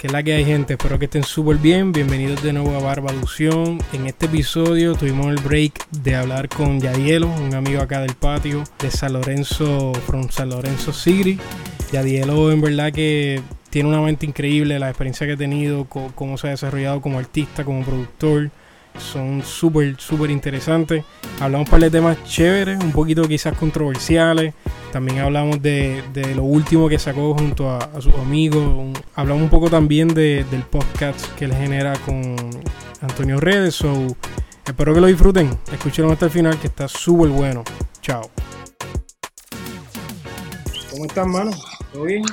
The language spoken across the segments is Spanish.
Que la que hay gente, espero que estén súper bien. Bienvenidos de nuevo a Barba Lución. En este episodio tuvimos el break de hablar con Yadielo, un amigo acá del patio de San Lorenzo, from San Lorenzo City. Yadielo en verdad que tiene una mente increíble, la experiencia que ha tenido, cómo se ha desarrollado como artista, como productor son súper, súper interesantes. Hablamos un par de temas chéveres, un poquito quizás controversiales. También hablamos de, lo último que sacó junto a, sus amigos. hablamos un poco también del podcast que él genera con Antonio Redes. So, espero que lo disfruten. Escúchenlo hasta el final que está súper bueno. Chao. ¿Cómo estás, mano? ¿Todo bien?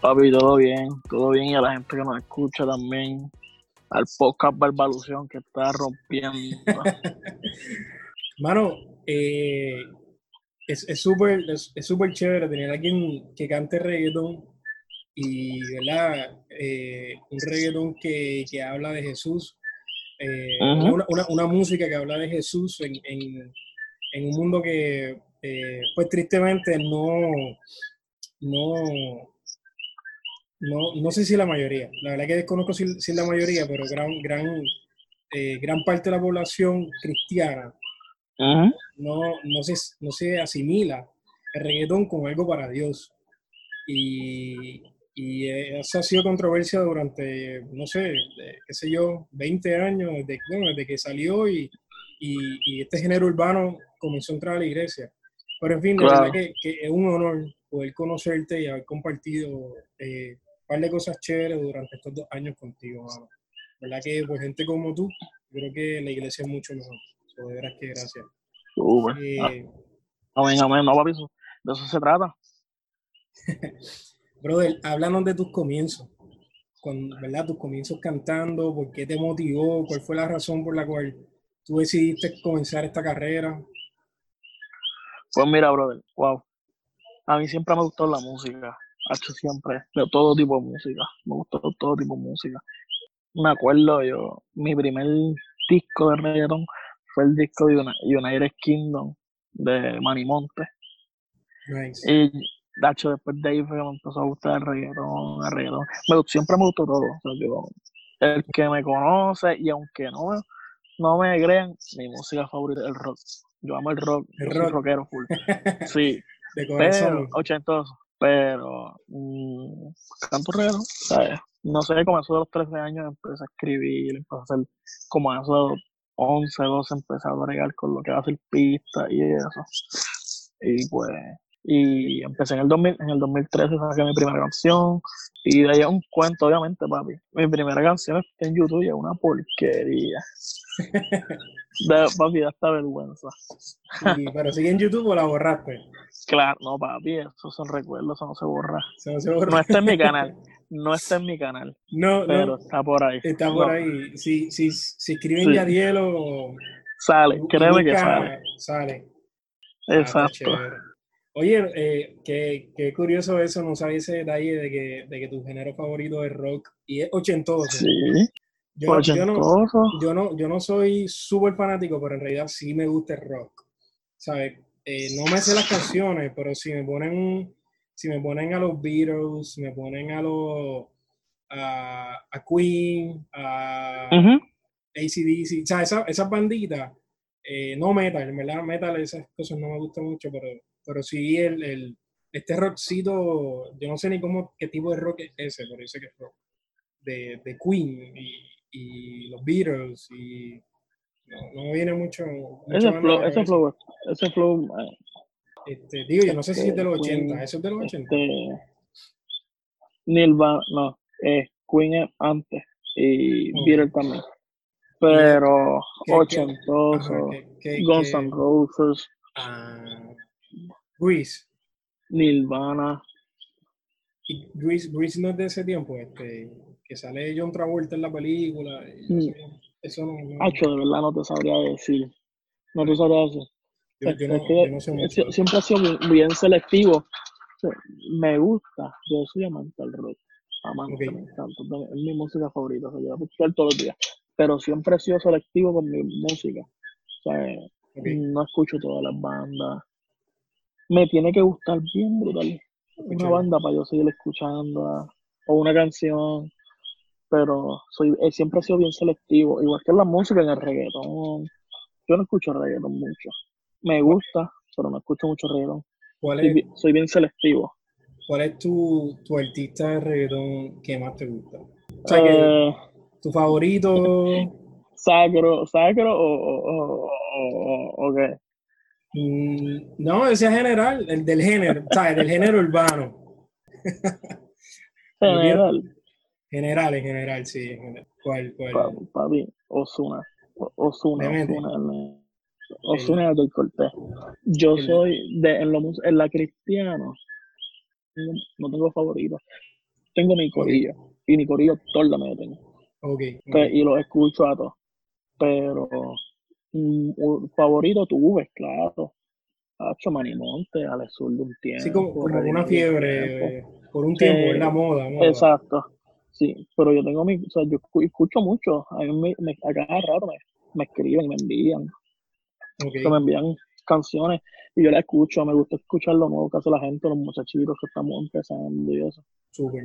Papi, todo bien, todo bien. Y a la gente que nos escucha también al podcast Barbalución que está rompiendo. Mano, eh, es súper es, súper chévere tener a alguien que cante reggaetón y, ¿verdad? Eh, un reggaetón que, que, habla de Jesús, eh, una, una, música que habla de Jesús en, en, en un mundo que, pues tristemente no, no, no, no sé si la mayoría, la verdad que desconozco si, si la mayoría, pero gran, gran, eh, gran parte de la población cristiana no, no, se, no se asimila el reggaetón como algo para Dios. Y, y esa ha sido controversia durante, no sé, qué sé yo, 20 años, desde, desde que salió y, y, este género urbano comenzó a entrar a la iglesia. Pero en fin, la verdad que, que, es un honor poder conocerte y haber compartido eh, par de cosas chéveres durante estos dos años contigo, mano. ¿Verdad que por gente como tú, creo que la iglesia es mucho mejor. de veras que gracias. Eh, amén, amén, no, papi, de eso se trata. Brother, háblanos de tus comienzos. Con, ¿Verdad? Tus comienzos cantando, ¿por qué te motivó? ¿Cuál fue la razón por la cual tú decidiste comenzar esta carrera? Pues mira, brother, wow. A mí siempre me gustó la música hecho siempre, de todo tipo de música. Me gustó todo tipo de música. Me acuerdo yo, mi primer disco de reggaeton fue el disco de United Kingdom de Manimonte. Nice. Y de hecho después de ahí fue que me empezó a gustar el reggaeton, el reggaeton. Me, siempre me gustó todo. el que me conoce y aunque no, no me crean, mi música favorita es el rock. Yo amo el rock, el rock. rockero full. Sí. de corazón. Pero, ochentoso pero mmm, regalo, ¿sabes? No sé, como eso de los 13 años empecé a escribir, empecé a hacer como a eso de los 11, 12 empecé a bregar con lo que va a ser pista y eso. Y pues, y empecé en el, 2000, en el 2013, saqué mi primera canción y de ahí un cuento, obviamente, papi. Mi primera canción en YouTube y es una porquería. de, papi, da esta vergüenza. ¿Pero sigue en YouTube o la borraste? Claro, no, papi, eso son recuerdos, eso no se borra. no, está en mi canal, no está en mi canal. No, pero está por ahí. Está por ahí. Si, si, si escriben sí. Yadielo. Sale, créeme que sale. Sale. Ah, Exacto. Oye, eh, qué, qué, curioso eso, no sabía ese detalle de que, de que tu género favorito es rock y es ochentoso. Sí. Yo, yo, no, yo, no, yo no soy súper fanático, pero en realidad sí me gusta el rock. ¿Sabes? Eh, no me sé las canciones, pero si me ponen, si me ponen a los Beatles, si me ponen a los a, a Queen, a ACDC, o sea, esas esa banditas, eh, no metal, en verdad metal esas cosas no me gustan mucho, pero pero sí el, el, este rockcito, yo no sé ni cómo, qué tipo de rock es ese, pero dice que es rock, de, de Queen y, y, los Beatles y no, no viene mucho. ese, flow, ese flow, ese flow, este, digo, yo no sé si es de los 80, ¿eso es de los 80? Este, Nirvana, no, eh, Queen es antes y Beatles también. Pero ochentoso, Guns N' Roses. Ah, Grease. Nirvana. Y Grease, Grease no es de ese tiempo, este, que sale John Travolta en la película. Mm. Eso, no, no, de verdad no te sabría decir. No te sabría decir. siempre ha sido bien selectivo. Me gusta. Yo soy amante del rock. Amante, me encanta. Es mi música favorita. O yo voy todos los días. Pero siempre he sido selectivo con mi música. O sea, no escucho todas las bandas me tiene que gustar bien brutal. Una banda para yo seguir escuchando, o una canción, pero soy, eh, siempre he sido bien selectivo, igual que la música en el reggaetón. Yo no escucho reggaetón mucho. Me gusta, pero no escucho mucho reggaetón. ¿Cuál Soy, es, bi- soy bien selectivo. cuál es tu, tu artista de reggaetón que más te gusta? O sea, que Eh, tu favorito, sacro, sacro o, o, o, o- o qué? mm, no, ese es general, el del género, ¿sabes? Del género urbano. General, General, en general, sí. en general. ¿Cuál, cuál? pa- papi, Osuna. Osuna. Osuna, Osuna del Cortés. Yo soy de en, lo, en la cristiana, no, no tengo favorito. Tengo mi corillo. Y mi corillo todos la meten. Ok. Pe- y los escucho a todos. Pero mm, un favorito tuve, claro. Hacho Manimonte, Alex Sur de un tiempo. Sí, como, como una fiebre tiempo. eh, por un tiempo, Sí. es la moda, moda. Exacto. Sí, pero yo tengo mi, o sea, yo escu- escucho mucho. A mí me, me- a cada rato me, me escriben, me envían, Ok, que me envían canciones y yo las escucho. Me gusta escuchar lo nuevo que hace la gente, los muchachitos que estamos empezando y eso.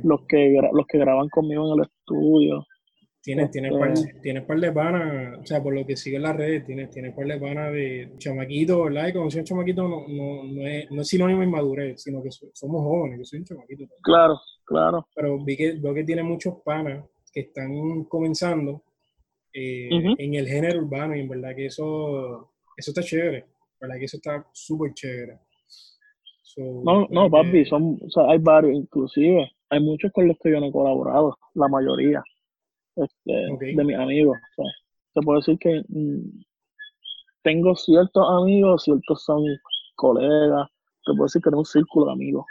Los que, los que graban conmigo en el estudio. Tienes, tienes, Este- par, tienes par de panas, o sea, por lo que sigue en las redes, tienes, tienes par de panas de chamaquito, ¿verdad? Y soy un chamaquito no, no, no, es, no es sinónimo de inmadurez, sino que so- somos jóvenes, yo soy un chamaquito. también. Claro, claro. Pero vi que, veo que tiene muchos panas que están comenzando eh, en el género urbano y en verdad que eso, eso está chévere, verdad que eso está súper chévere. So, No, no, papi, son, o sea, hay varios, inclusive. Hay muchos con los que yo no he colaborado, la mayoría, este, de mis amigos. O sea, te puedo decir que mm, tengo ciertos amigos, ciertos son colegas. Te puedo decir que tengo un círculo de amigos.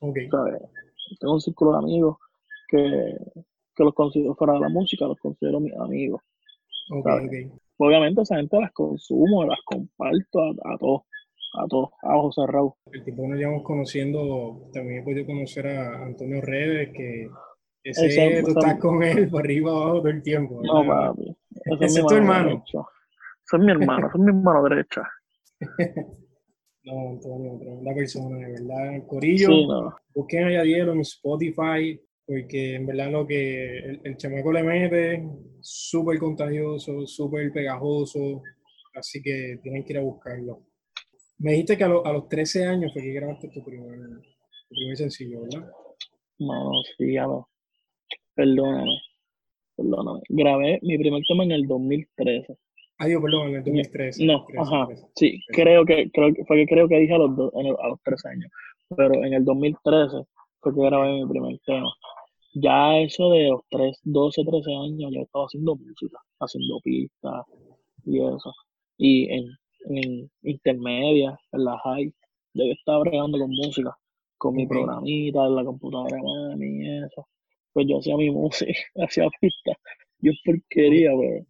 Tengo un círculo de amigos que, que los considero fuera de la música, los considero mis amigos. Obviamente esa gente las consumo, las comparto a, a todos, a todos, a ojos cerrados. El tiempo que nos llevamos conociendo, también he podido conocer a Antonio Redes, que ese, tú estás con él por arriba abajo todo el tiempo. No, papi. Ese es tu mano hermano. Ese es mi hermano, ese es mi hermano derecha. No, Antonio, tremenda persona, de verdad. Corillo, Sí, no. busquen a Yadiel en Spotify, porque en verdad lo que el, el chamaco le mete, súper contagioso, súper pegajoso, así que tienen que ir a buscarlo. Me dijiste que a, lo- a los 13 años fue que grabaste tu primer, tu primer sencillo, ¿verdad? No, sí, ya no. Perdóname. Perdóname. Grabé mi primer tema en el 2013. Ah, Dios, perdón, en el 2013. No, 13, ajá. 13. Sí, creo que, creo que fue que creo que dije a los, do- en el- a los 13 años. Pero en el 2013 fue que grabé mi primer tema. Ya eso de los 3, 12, 13 años, ya estaba haciendo música, haciendo pistas y eso. Y en, en intermedia, en la high, yo estaba bregando con música, con mi programita, en la computadora mami y eso. Pues yo hacía mi música, hacía pistas. Yo porquería, pero,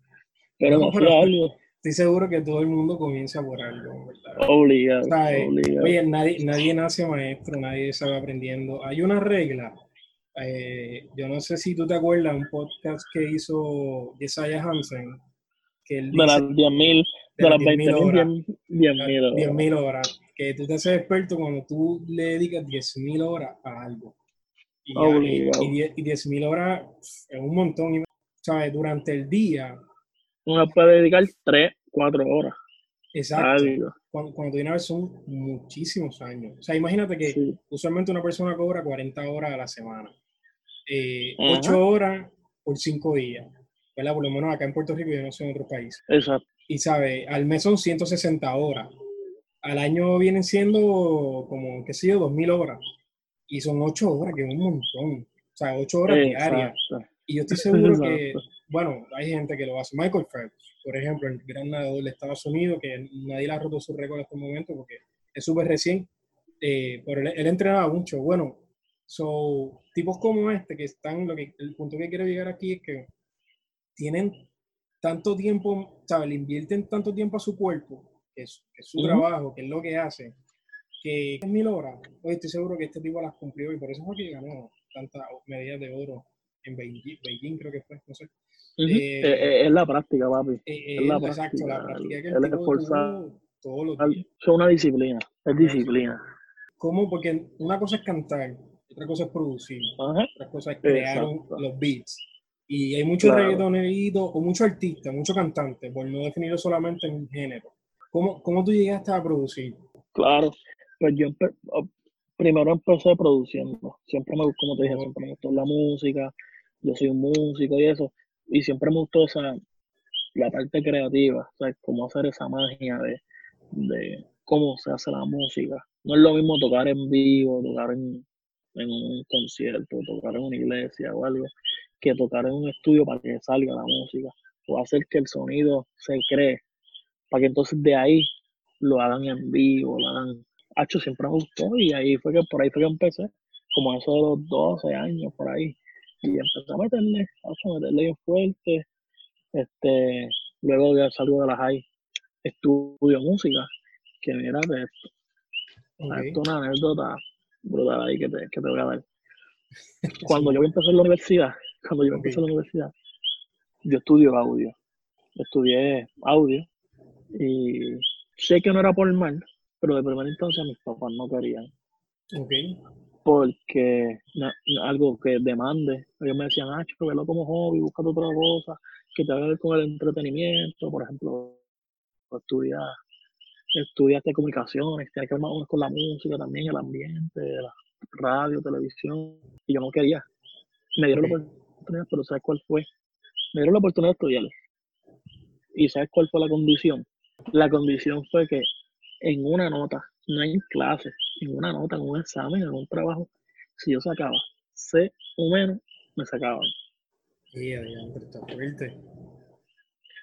pero No, me pero- hacía algo Estoy seguro que todo el mundo comienza por algo, ¿verdad? obligado, ¿Sabes? obligado. Oye, nadie, nadie nace maestro, nadie sabe aprendiendo. Hay una regla. eh, yo no sé si tú te acuerdas un podcast que hizo Isaiah Hansen, que él de las dice 10.000, de de las las 10.000 20.000, horas. 10.000 horas. 10.000 horas. Que tú te haces experto cuando tú le dedicas 10.000 horas a algo. Y, y, y, die- y 10.000 horas es un montón. y, ¿Sabes? Durante el día, Uno puede dedicar 3, 4 horas exacto. Cuando, cuando tú vienes a ver son muchísimos años. O sea, imagínate que Sí. usualmente una persona cobra 40 horas a la semana. Eh, Ajá. 8 horas por 5 días. ¿Verdad? Por lo menos acá en Puerto Rico, yo no sé en otros países. Exacto. Y sabe, al mes son 160 horas. Al año vienen siendo como, qué sé yo, 2000 horas. Y son 8 horas, que es un montón. O sea, 8 horas diarias. Exacto. Y yo estoy seguro que, Exacto. bueno, hay gente que lo hace. Michael Phelps, por ejemplo, el gran nadador de Estados Unidos, que nadie le ha roto su récord hasta el momento porque es súper recién, eh, pero él, él entrenaba mucho. Bueno, so, tipos como este que están, lo que, el punto que quiero llegar aquí es que tienen tanto tiempo, ¿sabes? Le invierten tanto tiempo a su cuerpo, que es, que es su Ujú. trabajo, que es lo que hace, que es mil horas. Hoy estoy seguro que este tipo las cumplió y por eso fue que ganó tantas medallas de oro en Beijing, Beijing creo que fue, no sé. Eh, Eh, eh, es la práctica, papi. Eh, Es la exacto, la práctica, práctica que el- el esforzar- todos los días. Es una disciplina. Es disciplina. ¿Cómo? Porque una cosa es cantar, otra cosa es producir, Ajá. otra cosa es crear Exacto. los beats. Y hay muchos Claro. reggaetoneritos o muchos artistas, muchos cantantes, por no definirlo solamente en un género. ¿Cómo, cómo tú llegaste a producir? Claro, pues yo empe- o- primero empecé produciendo. Siempre me, como te dije, siempre me gustó la música. Yo soy un músico y eso. Y siempre me gustó esa, la parte creativa, ¿sabes? Cómo hacer esa magia de, de cómo se hace la música. No es lo mismo tocar en vivo, tocar en, en un concierto, tocar en una iglesia o algo, que tocar en un estudio para que salga la música. O hacer que el sonido se cree, para que entonces de ahí lo hagan en vivo, lo hagan. Hacho siempre me gustó y ahí fue que por ahí fue que empecé, como eso de los 12 años por ahí. Y empecé a meterle, hacho, a meterle bien fuerte. Este, luego ya salgo de la high, estudio música, que mira de esto, Ok, esto es una anécdota brutal ahí que te, que te voy a dar. Cuando yo empecé en la universidad, cuando yo empecé en la universidad, yo estudio audio. Estudié audio y sé que no era por mal, pero de primera instancia mis papás no querían. ok, Porque algo que demande, ellos me decían, ah, chico, velo como hobby, búscate otra cosa que te haga ver con el entretenimiento, por ejemplo, estudia, estudiaste comunicaciones, tienes que ver más con la música también, el ambiente, la radio, televisión, y yo no quería. Me dieron la oportunidad, pero ¿sabes cuál fue? Me dieron la oportunidad de estudiar. ¿Y sabes cuál fue la condición? La condición fue que en una nota, no en clase, en una nota, en un examen, en un trabajo, si yo sacaba C o menos, me sacaban. Y adiante, está fuerte.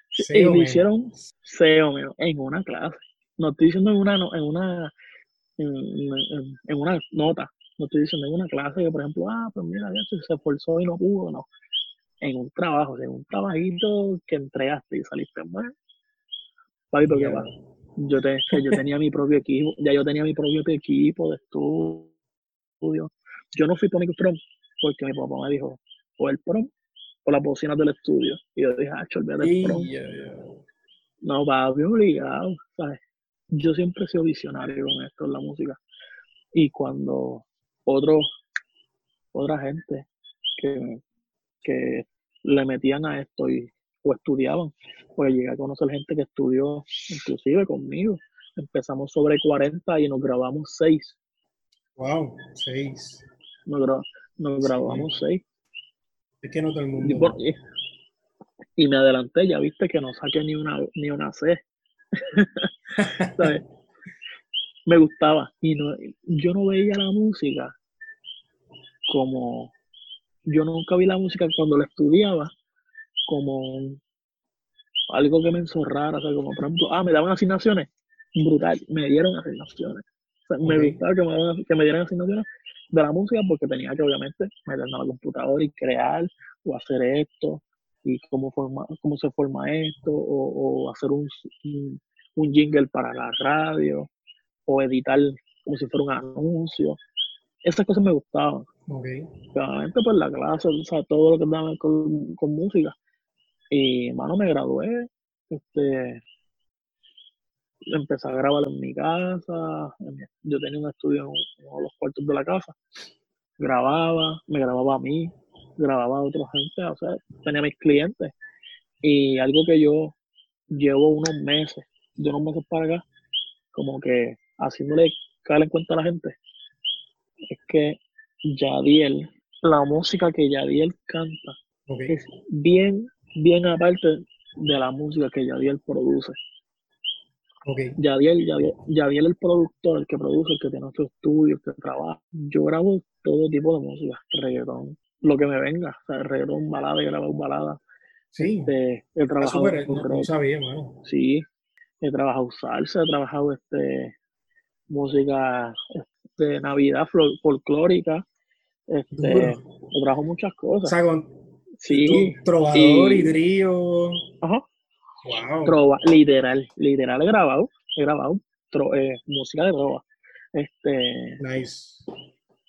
Sí, C y o me hicieron C o menos en una clase. No estoy diciendo en una, en una, en, en- en una nota. No estoy diciendo en una clase que, por ejemplo, ah, pues mira, ya se esforzó y no pudo, no. En un trabajo, en un trabajito que entregaste y saliste mal. Papi, ¿pero qué pasa? Yo, te- yo tenía mi propio equipo, ya yo tenía mi propio equipo de estudio. Yo no fui para prom porque mi papá me dijo, o el prom o las bocinas del estudio. Y yo dije, ah, olvídate del prom. ya, ya. No, papi, obligado, ¿sabes? Yo siempre he sido visionario con esto en la música. Y cuando otro, otra gente que, que le metían a esto y, o estudiaban, pues llegué a conocer gente que estudió inclusive conmigo. Empezamos sobre 40 y nos grabamos 6. Wow, seis. Nos, gra- nos Sí. grabamos 6. Es que no todo el Y, mundo. y- y me adelanté, ya viste que no saqué ni una, ni una C. ¿sabes? Me gustaba. Y no, yo no veía la música como. Yo nunca vi la música cuando la estudiaba como algo que me enzorrara. O sea, como por ejemplo, ah, me daban asignaciones. Brutal, me dieron asignaciones. O sea, me gustaba que me, que me dieran asignaciones de la música porque tenía que obviamente meterme a la computadora y crear o hacer esto y cómo, forma, cómo se forma esto o, o hacer un, un, un jingle para la radio o editar como si fuera un anuncio. Esas cosas me gustaban. Ok, Obviamente, pues la clase, o sea, todo lo que andaba con, con música. Y, mano, me gradué. Este, empecé a grabar en mi casa. Yo tenía un estudio en uno de los cuartos de la casa. Grababa, me grababa a mí, grababa a otra gente, o sea, tenía mis clientes. Y algo que yo llevo unos meses, de unos meses para acá, como que haciéndole caer en cuenta a la gente, es que Yadiel, la música que Yadiel canta, es bien, bien aparte de la música que Yadiel produce. Ok, Yadiel, Yadiel, Yadiel el productor, el que produce, el que tiene su estudio, el que trabaja. Yo grabo todo tipo de música, reggaetón, lo que me venga, o sea, reggaetón, balada, he grabado balada. sí. Este, he trabajado no, sabía, mano. sí, he trabajado salsa, he trabajado este, música de Navidad fol- folclórica, este, Duro. he trabajado muchas O cosas. sea, con Sí, trovador y, y- trío. ajá. Wow. Trova, literal, literal he grabado, he grabado tro- eh, música de trova. Este, Nice.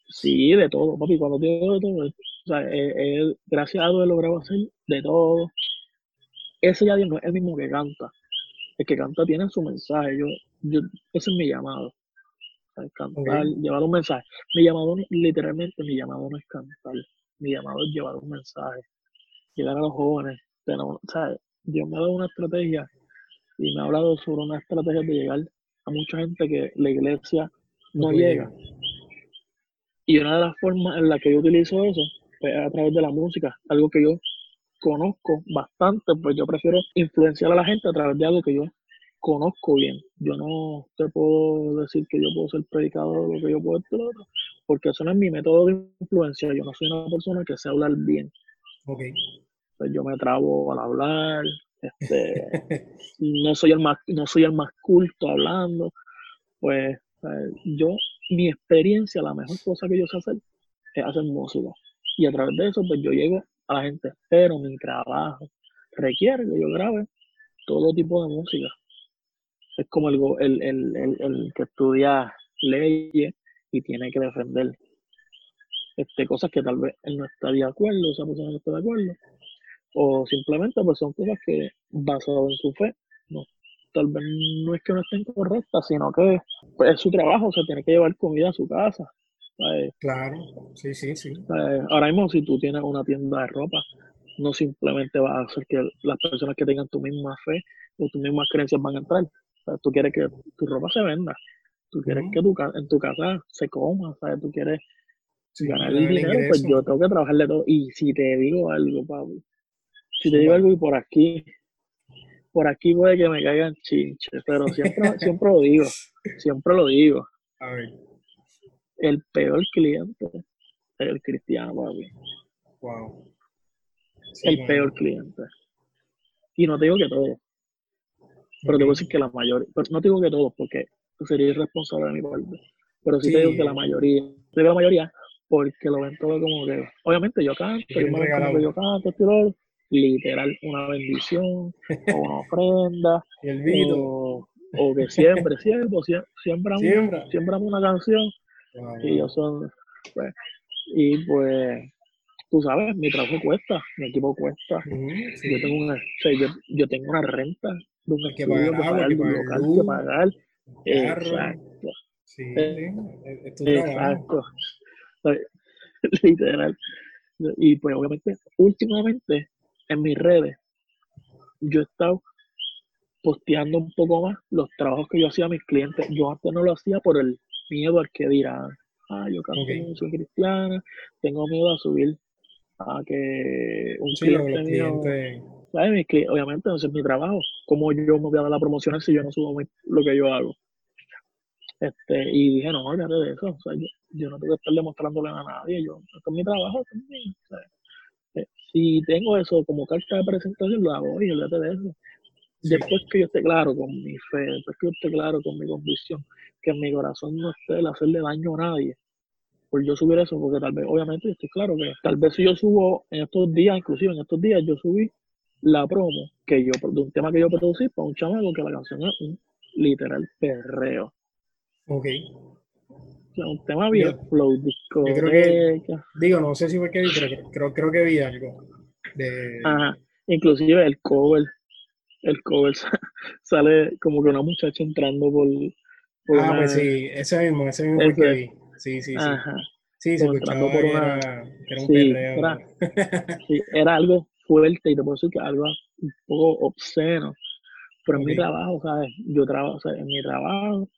sí, de todo, papi, cuando digo de todo, o sea, eh, eh, gracias a Dios he logrado hacer de todo. Ese ya no es el mismo que canta. El que canta tiene su mensaje. Yo, yo, ese es mi llamado. O sea, cantar, llevar un mensaje. Mi llamado, literalmente, mi llamado no es cantar. Mi llamado es llevar un mensaje. Llegar a los jóvenes. Tenemos, ¿sabes? Dios me ha dado una estrategia y me ha hablado sobre una estrategia de llegar a mucha gente que la iglesia no llega. Y una de las formas en la que yo utilizo eso pues, es a través de la música, algo que yo conozco bastante, pues yo prefiero influenciar a la gente a través de algo que yo conozco bien. Yo no te puedo decir que yo puedo ser predicador o lo que yo puedo hacer, porque eso no es mi método de influencia. Yo no soy una persona que sé hablar bien. Okay. Pues yo me trabo al hablar, este, no soy el más, no soy el más culto hablando. Pues, pues yo, mi experiencia, la mejor cosa que yo sé hacer es hacer música. Y a través de eso, pues yo llego a la gente. Pero mi trabajo requiere que yo grabe todo tipo de música. Es como el, el, el, el que estudia leyes y tiene que defender este, cosas que tal vez él no está de acuerdo, esa persona no está de acuerdo, o simplemente pues son cosas que basado en su fe, no, tal vez no es que no estén correctas, sino que pues, es su trabajo, o sea, tiene que llevar comida a su casa. Claro, sí, sí, sí. Ahora mismo si tú tienes una tienda de ropa, no simplemente va a hacer que las personas que tengan tu misma fe o tus mismas creencias van a entrar. tú quieres que tu ropa se venda, tú quieres que tu, en tu casa se coma, ¿sabes? Tú quieres ganar el dinero, pues yo tengo que trabajarle todo. Y si te digo algo, Pablo, si te digo algo y por aquí, por aquí puede que me caigan chinches, pero siempre, siempre lo digo, siempre lo digo. A ver. El peor cliente es el cristiano, papi. Wow. el peor cliente. Y no te digo que todo, pero te voy a decir que la mayoría, no te digo que todo, porque sería irresponsable de mi parte, pero sí, te digo que la mayoría, te digo la mayoría, porque lo ven todo como que, obviamente yo canto, yo, me yo canto, tiro, literal, una bendición, o una ofrenda, el o, o, que siempre, siempre, siempre, siempre, una canción, y yo son, pues, y pues, tú sabes, mi trabajo cuesta, mi equipo cuesta, yo tengo una, yo, yo, tengo una renta de un que pagar, que pagar, que pagar, que pagar, exacto. Sí, exacto. literal. Y pues obviamente, últimamente en mis redes, yo he estado posteando un poco más los trabajos que yo hacía a mis clientes. Yo antes no lo hacía por el miedo al que dirán, ah, yo canto soy cristiana, tengo miedo a subir a que un cliente mío, obviamente no es mi trabajo. ¿Cómo yo me voy a dar la promoción si yo no subo lo que yo hago? Este, y dije, no, olvídate de eso. O sea, yo, no tengo que estar demostrándole a nadie. Yo, esto es mi trabajo si tengo eso como carta de presentación, lo hago y olvídate de eso. Después que yo esté claro con mi fe, después que yo esté claro con mi convicción, que en mi corazón no esté el hacerle daño a nadie, pues yo subir eso, porque tal vez, obviamente, estoy claro que tal vez si yo subo en estos días, inclusive en estos días, yo subí la promo que yo, de un tema que yo producí para un chamaco que la canción es un literal perreo. Ok. Un tema bien flow, disco. Yo creo que, digo, no sé si fue que vi, pero creo, creo que vi algo. De... Ajá. Inclusive el cover, el cover sale como que una muchacha entrando por. ah, pues sí, ese mismo, ese mismo que vi. Sí, sí, sí. Ajá. Sí, se escuchaba por una... era, un sí, era, sí, era algo fuerte y te puedo decir que algo un poco obsceno. Pero en mi trabajo, ¿sabes? Yo trabajo, o sea, en mi trabajo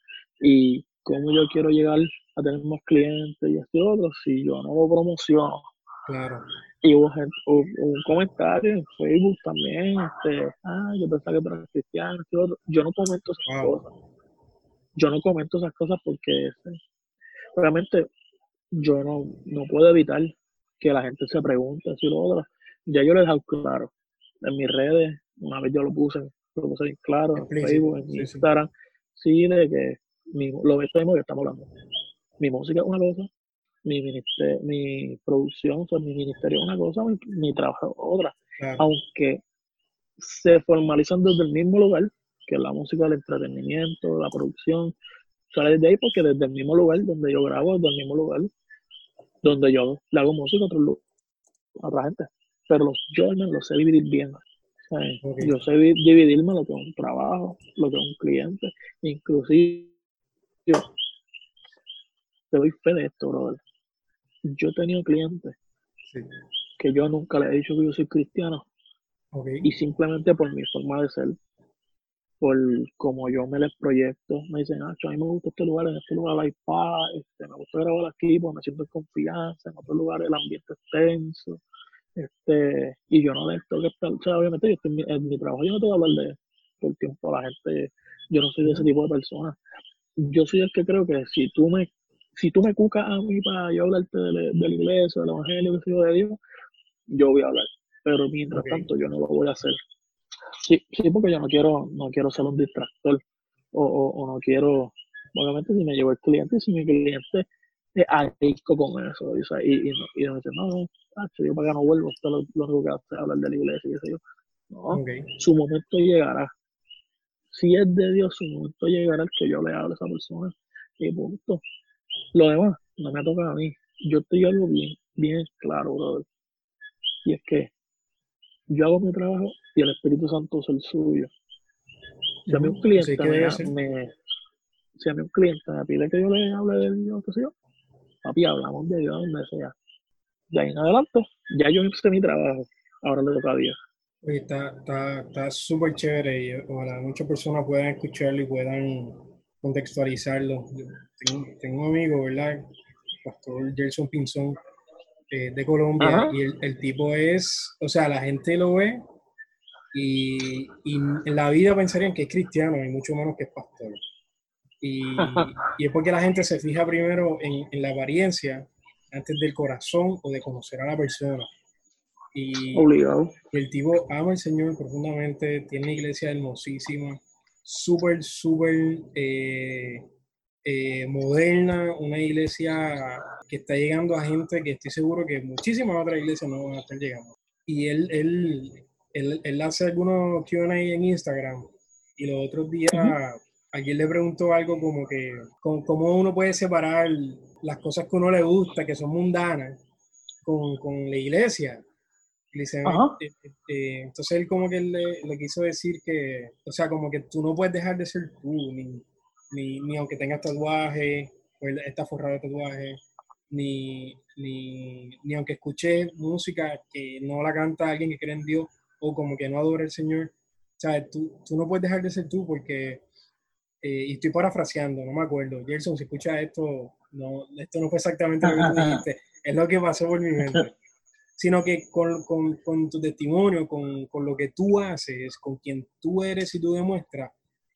y cómo yo quiero llegar a tener más clientes y este otro si yo no lo promociono. Claro. Y hubo, un comentario en Facebook también, este, ah, yo pensaba que era cristiano, este otro. Yo no comento esas cosas. Yo no comento esas cosas porque este, realmente yo no, no puedo evitar que la gente se pregunte si lo otro. Ya yo lo he dejado claro. En mis redes, una vez yo lo puse, lo puse bien claro, en Facebook, en Instagram, sí, de que mi, lo mismo que estamos hablando. Mi música es una cosa, mi, mi producción, o mi ministerio es una cosa, mi, trabajo es otra. Aunque se formalizan desde el mismo lugar, que es la música, el entretenimiento, la producción, sale desde ahí porque desde el mismo lugar donde yo grabo, desde el mismo lugar donde yo le hago música a, otro, a otra gente. Pero los, yo no lo sé dividir bien. Yo sé dividirme lo que es un trabajo, lo que es un cliente, inclusive te doy fe de esto, brother. Yo he tenido clientes que yo nunca le he dicho que yo soy cristiano. Y simplemente por mi forma de ser, por como yo me les proyecto, me dicen, ah, a mí me gusta este lugar, en este lugar hay paz, este, me gusta grabar aquí porque me siento en confianza, en otro lugar el ambiente es tenso, este, y yo no les tengo que estar, o sea, obviamente yo estoy, en, mi, trabajo yo no tengo que hablar de todo el tiempo a la gente, yo no soy de ese tipo de persona. Yo soy el que creo que si tú me si tú me cucas a mí para yo hablarte de, la iglesia, del evangelio, que de Dios, yo voy a hablar. Pero mientras tanto, yo no lo voy a hacer. Sí, sí, porque yo no quiero, no quiero ser un distractor. O, o, no quiero, obviamente, si me llevo el cliente, si mi cliente es adicto con eso, y, y, y, me dice, no, no, yo para acá no vuelvo, esto es lo, único que hace hablar de la iglesia, y yo. No, su momento llegará. Si es de Dios, su momento llegará el que yo le hable a esa persona. Y punto. Lo demás no me toca a mí. Yo estoy algo bien, bien claro, brother. Y es que yo hago mi trabajo y el Espíritu Santo es el suyo. Si a mí un cliente me, si a mí un cliente me pide que yo le hable de Dios, qué sé yo, papi, hablamos de Dios donde sea. De ahí en adelante, ya yo hice mi trabajo, ahora le toca a Dios. Oye, está súper está, chévere y ojalá muchas personas puedan escucharlo y puedan contextualizarlo. Tengo, tengo, un amigo, ¿verdad? Pastor Gerson Pinzón, eh, de Colombia, y el, el, tipo es, o sea, la gente lo ve y, y, en la vida pensarían que es cristiano y mucho menos que es pastor. Y, y es porque la gente se fija primero en, en, la apariencia antes del corazón o de conocer a la persona. Y, Obligado. el tipo ama al Señor profundamente, tiene una iglesia hermosísima, súper, súper eh, eh, moderna, una iglesia que está llegando a gente que estoy seguro que muchísimas otras iglesias no van a estar llegando. Y él, él, él, él hace algunos QA en Instagram y los otros días alguien le preguntó algo como que, ¿cómo uno puede separar las cosas que uno le gusta, que son mundanas, con, con la iglesia? Eh, eh, eh, entonces él como que le, quiso decir que, o sea, como que tú no puedes dejar de ser tú, ni, ni, aunque tengas tatuaje, o él está forrado de tatuaje, ni, ni, aunque escuche música que no la canta alguien que cree en Dios, o como que no adora al Señor. O sea, tú, tú no puedes dejar de ser tú porque, y estoy parafraseando, no me acuerdo. Gerson, si escucha esto, no, esto no fue exactamente lo que tú dijiste, es lo que pasó por mi mente sino que con, con, con tu testimonio, con, con, lo que tú haces, con quien tú eres y tú demuestras,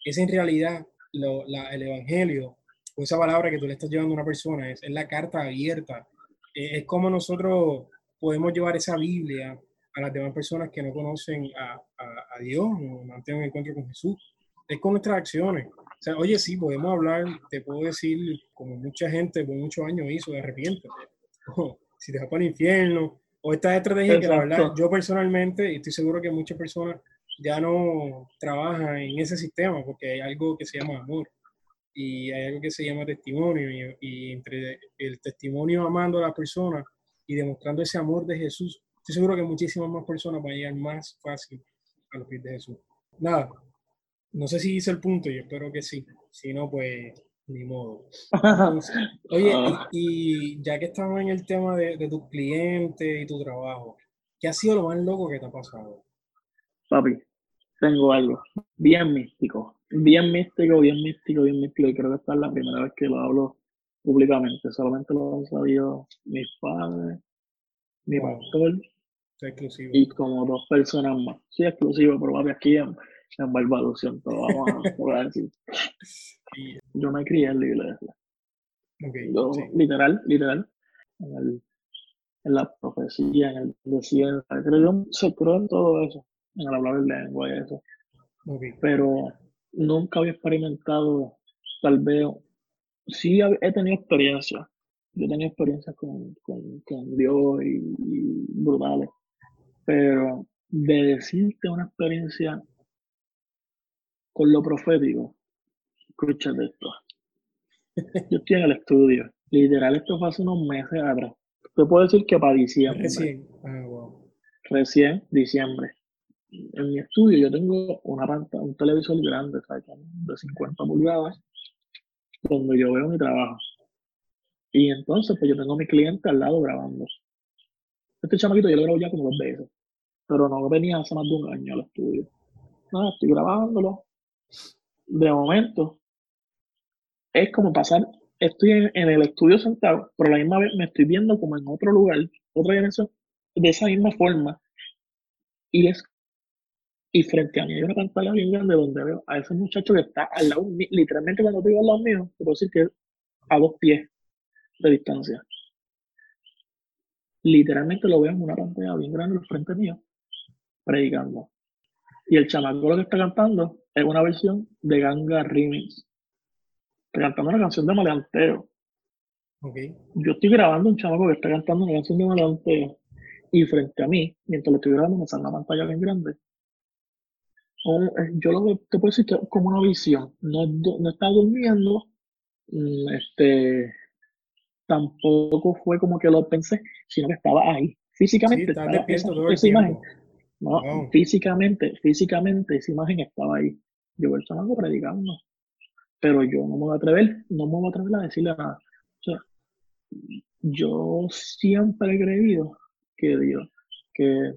es en realidad lo, la, el Evangelio, o esa palabra que tú le estás llevando a una persona, es, es la carta abierta. Es, es como nosotros podemos llevar esa Biblia a las demás personas que no conocen a, a, a Dios, no, han un encuentro con Jesús. Es con nuestras acciones. O sea, oye, sí, podemos hablar, te puedo decir, como mucha gente por muchos años hizo, de arrepiente. si te vas para el infierno, o estas estrategias que la verdad yo personalmente, y estoy seguro que muchas personas ya no trabajan en ese sistema porque hay algo que se llama amor y hay algo que se llama testimonio y, entre el testimonio amando a la persona y demostrando ese amor de Jesús, estoy seguro que muchísimas más personas van a llegar más fácil a los pies de Jesús. Nada, no sé si hice el punto y espero que sí, si no pues ni modo. Oye, ah. y, ya que estamos en el tema de, de tus clientes y tu trabajo, ¿qué ha sido lo más loco que te ha pasado? Papi, tengo algo bien místico, bien místico, bien místico, bien místico, y creo que esta es la primera vez que lo hablo públicamente, solamente lo han sabido mis padres, mi pastor y como dos personas más. Sí, exclusivo, pero papi, aquí en, en Barbados, siento, vamos a decir. Yo me crié en la iglesia. Literal, literal. En, el, en, la profecía, en el desierto. Creo se creo en todo eso. En el hablar de lengua y eso. Pero nunca había experimentado, tal vez, sí he tenido experiencias. Yo he tenido experiencias con, con, con Dios y, y brutales. Pero de decirte una experiencia con lo profético, escúchate esto. Yo estoy en el estudio. Literal, esto fue hace unos meses atrás. Te puedo decir que para diciembre. Recién. Ah, wow. Recién, diciembre. En mi estudio yo tengo una pantalla, un televisor grande, ¿sabes? de 50 pulgadas, donde yo veo mi trabajo. Y entonces, pues yo tengo a mi cliente al lado grabando. Este chamaquito yo lo grabo ya como dos veces, pero no venía hace más de un año al estudio. Nada, estoy grabándolo. De momento, es como pasar, estoy en, el estudio sentado, pero la misma vez me estoy viendo como en otro lugar, otra dimensión, de esa misma forma. Y es y frente a mí hay una pantalla bien grande donde veo a ese muchacho que está al lado, literalmente cuando estoy al lado mío, puedo decir que a dos pies de distancia. Literalmente lo veo en una pantalla bien grande al frente mío, predicando. Y el chamaco lo que está cantando es una versión de Ganga Remix. Está cantando una canción de maleanteo. Okay. Yo estoy grabando un chamaco que está cantando una canción de maleanteo. Y frente a mí, mientras lo estoy grabando, me sale una pantalla bien grande eh, yo lo que te puedo decir que es como una visión. No, no estaba durmiendo, mm, este, tampoco fue como que lo pensé, sino que estaba ahí. Físicamente estaba esa, imagen. No, físicamente, físicamente esa imagen estaba ahí. Yo el chamaco predicando. Pero yo no me voy a atrever, no me voy a atrever a decirle nada. O sea, yo siempre he creído que Dios, que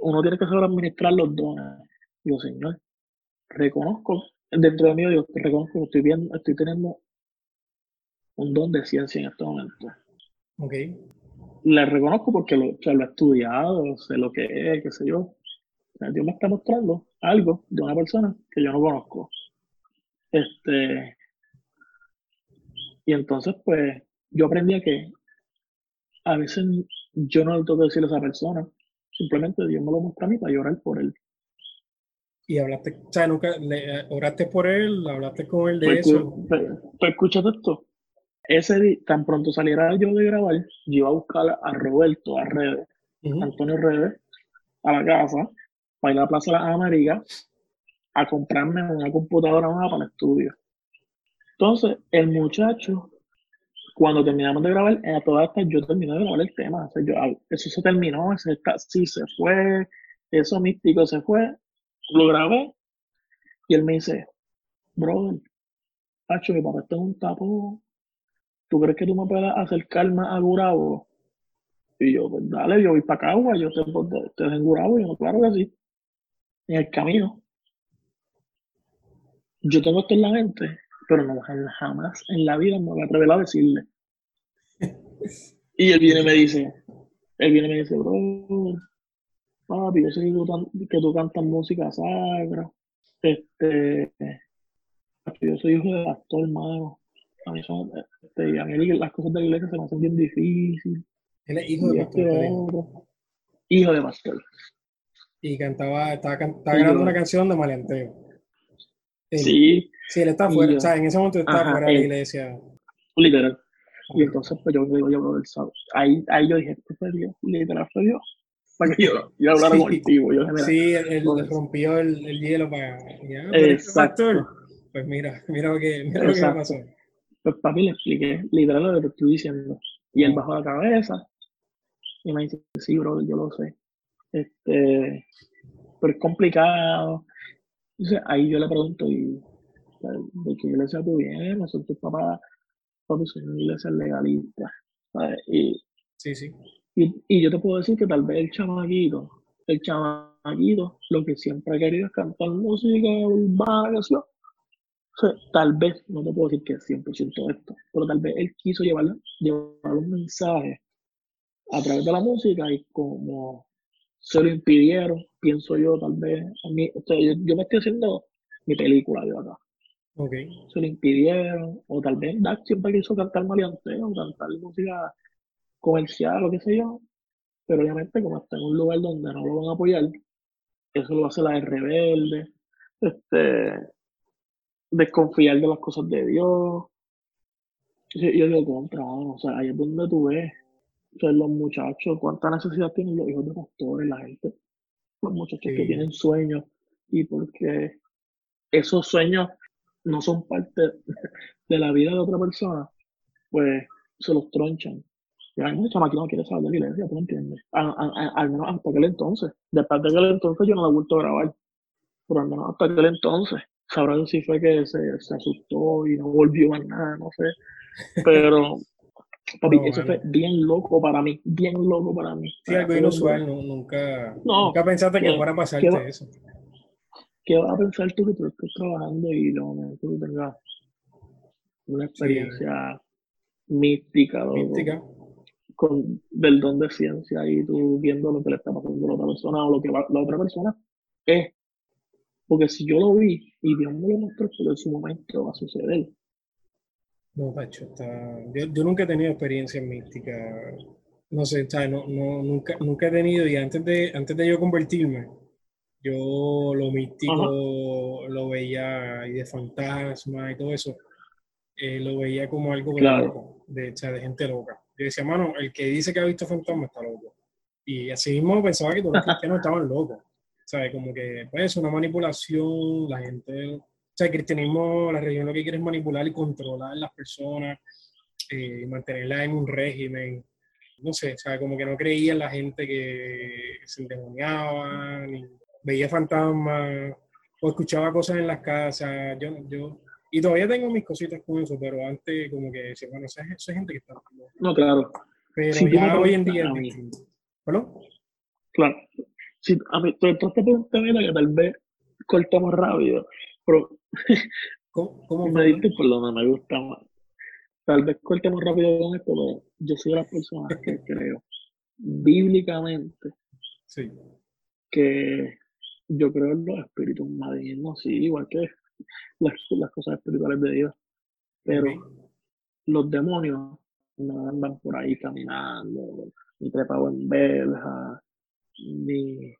uno tiene que saber administrar los dones Digo, Señor, reconozco, dentro de mí, Dios, reconozco que estoy viendo, estoy teniendo un don de ciencia en este momento. Ok. Le reconozco porque lo, he estudiado, sé lo que es, qué sé yo. Dios me está mostrando algo de una persona que yo no conozco. Este. Y entonces, pues, yo aprendí a que a veces yo no le tengo que decirle a esa persona, simplemente Dios me lo muestra a mí para llorar por él y hablaste, o sea, nunca le, oraste por él, hablaste con él de pues, eso. Pues, pues, escúchate esto. Ese día, tan pronto saliera yo de grabar, yo iba a buscar a Roberto, a Redes, Antonio Redes, a la casa, para ir a la Plaza de las Américas, a comprarme una computadora nueva para el estudio. Entonces, el muchacho, cuando terminamos de grabar, a todas estas yo terminé de grabar el tema. eso se terminó, ese, sí se fue, eso místico se fue, lo grabé y él me dice, brother, Pacho, mi papá está en un tapón. ¿Tú crees que tú me puedas acercarme a Gurabo? Y yo, pues dale, yo voy para Cagua, yo te, te en Gurabo, y yo, claro que sí. En el camino. Yo tengo esto en la mente, pero no jamás en la vida me voy a atrever a decirle. Y él viene y me dice, él viene y me dice, bro, papi, yo sé que tú, cantas música sacra. Este, yo soy hijo de pastor, hermano. A mí, son, este, a mí las cosas de la iglesia se me hacen bien difíciles. Él es hijo de este pastor. hijo de pastor. Y cantaba, estaba, estaba grabando una canción de maleanteo. sí. Sí, él está fuera, o sea, en ese momento estaba fuera de la iglesia. Literal. Y entonces, pues yo digo, yo, bro, ahí, ahí yo dije, esto fue Dios, literal fue Dios para que yo, yo hablara sí. contigo. Yo, sí, él, rompió el, el, hielo para. Ya, Exacto. Pues mira, mira lo que, mira lo que pasó. Pues papi le expliqué literal lo que te estoy diciendo. Y él bajó la cabeza y me dice, sí, bro, yo lo sé. Este, pero es complicado. Entonces ahí yo le pregunto, ¿y de qué iglesia tú vienes? No soy tu papá, papi, soy una iglesia legalista. ¿sabes? Y, sí, sí. Y, y, yo te puedo decir que tal vez el chamaquito, el chamaquito, lo que siempre ha querido es cantar música urbana, o sea, tal vez, no te puedo decir que es 100% esto, pero tal vez él quiso llevar, llevar un mensaje a través de la música y como se lo impidieron, pienso yo, tal vez, a mí, o sea, yo, me estoy haciendo mi película de acá. Okay. Se lo impidieron, o tal vez Dak siempre quiso cantar maleanteo, cantar música comercial o qué sé yo, pero obviamente como está en un lugar donde no lo van a apoyar, eso lo hace la de rebelde, este, desconfiar de las cosas de Dios. Yo, yo digo, contra, o sea, ahí es donde tú ves, los muchachos, cuánta necesidad tienen los hijos de pastores, la gente, los muchachos que tienen sueños, y porque esos sueños no son parte de la vida de otra persona, pues se los tronchan. Y hay mucha máquina no quiere saber de la iglesia, ¿tú entiendes? Al, menos hasta aquel entonces. Después de aquel entonces yo no la he vuelto a grabar. Pero al menos hasta aquel entonces. Sabrá si fue que se, se asustó y no volvió a nada, no sé. Pero Papi, eso fue bien loco para mí, bien loco para mí. Sí, algo inusual, nunca, nunca pensaste que, fuera a pasarte eso. ¿Qué vas a pensar tú que tú estás trabajando y lo que tú tengas una experiencia mística, mística. Con, del don de ciencia y tú viendo lo que le está pasando a la otra persona o lo que la otra persona es. Porque si yo lo vi y Dios me lo mostró, pero en su momento va a suceder. No, Pacho, está... yo, nunca he tenido experiencia mística. No sé, No, no, nunca, nunca he tenido, y antes de, antes de yo convertirme, yo lo místico lo veía y de fantasma y todo eso, eh, lo veía como algo de, de gente loca. Yo decía, mano, el que dice que ha visto fantasma está loco. Y así mismo pensaba que todos los cristianos estaban locos. ¿Sabes? Como que, pues, es una manipulación, la gente o sea, el cristianismo, la religión lo que quiere es manipular y controlar a las personas, eh, mantenerlas en un régimen. No sé, o sea, como que no creía en la gente que se endemoniaba, ni veía fantasmas, o escuchaba cosas en las casas. Yo, yo, y todavía tengo mis cositas con eso, pero antes como que decía, bueno, esa, esa gente que está... No, claro. Pero ya hoy en día. ¿Perdón? Claro. Si, a mí, tú entraste por un tema que tal vez cortamos rápido, pero ¿Cómo, me diste por lo me gusta más. Tal vez cortemos rápido con esto, pero yo soy la persona que creo bíblicamente sí. que yo creo en los espíritus malignos, sí, igual que las, las cosas espirituales de Dios. Pero los demonios no andan por ahí caminando, ni trepado en verja, ni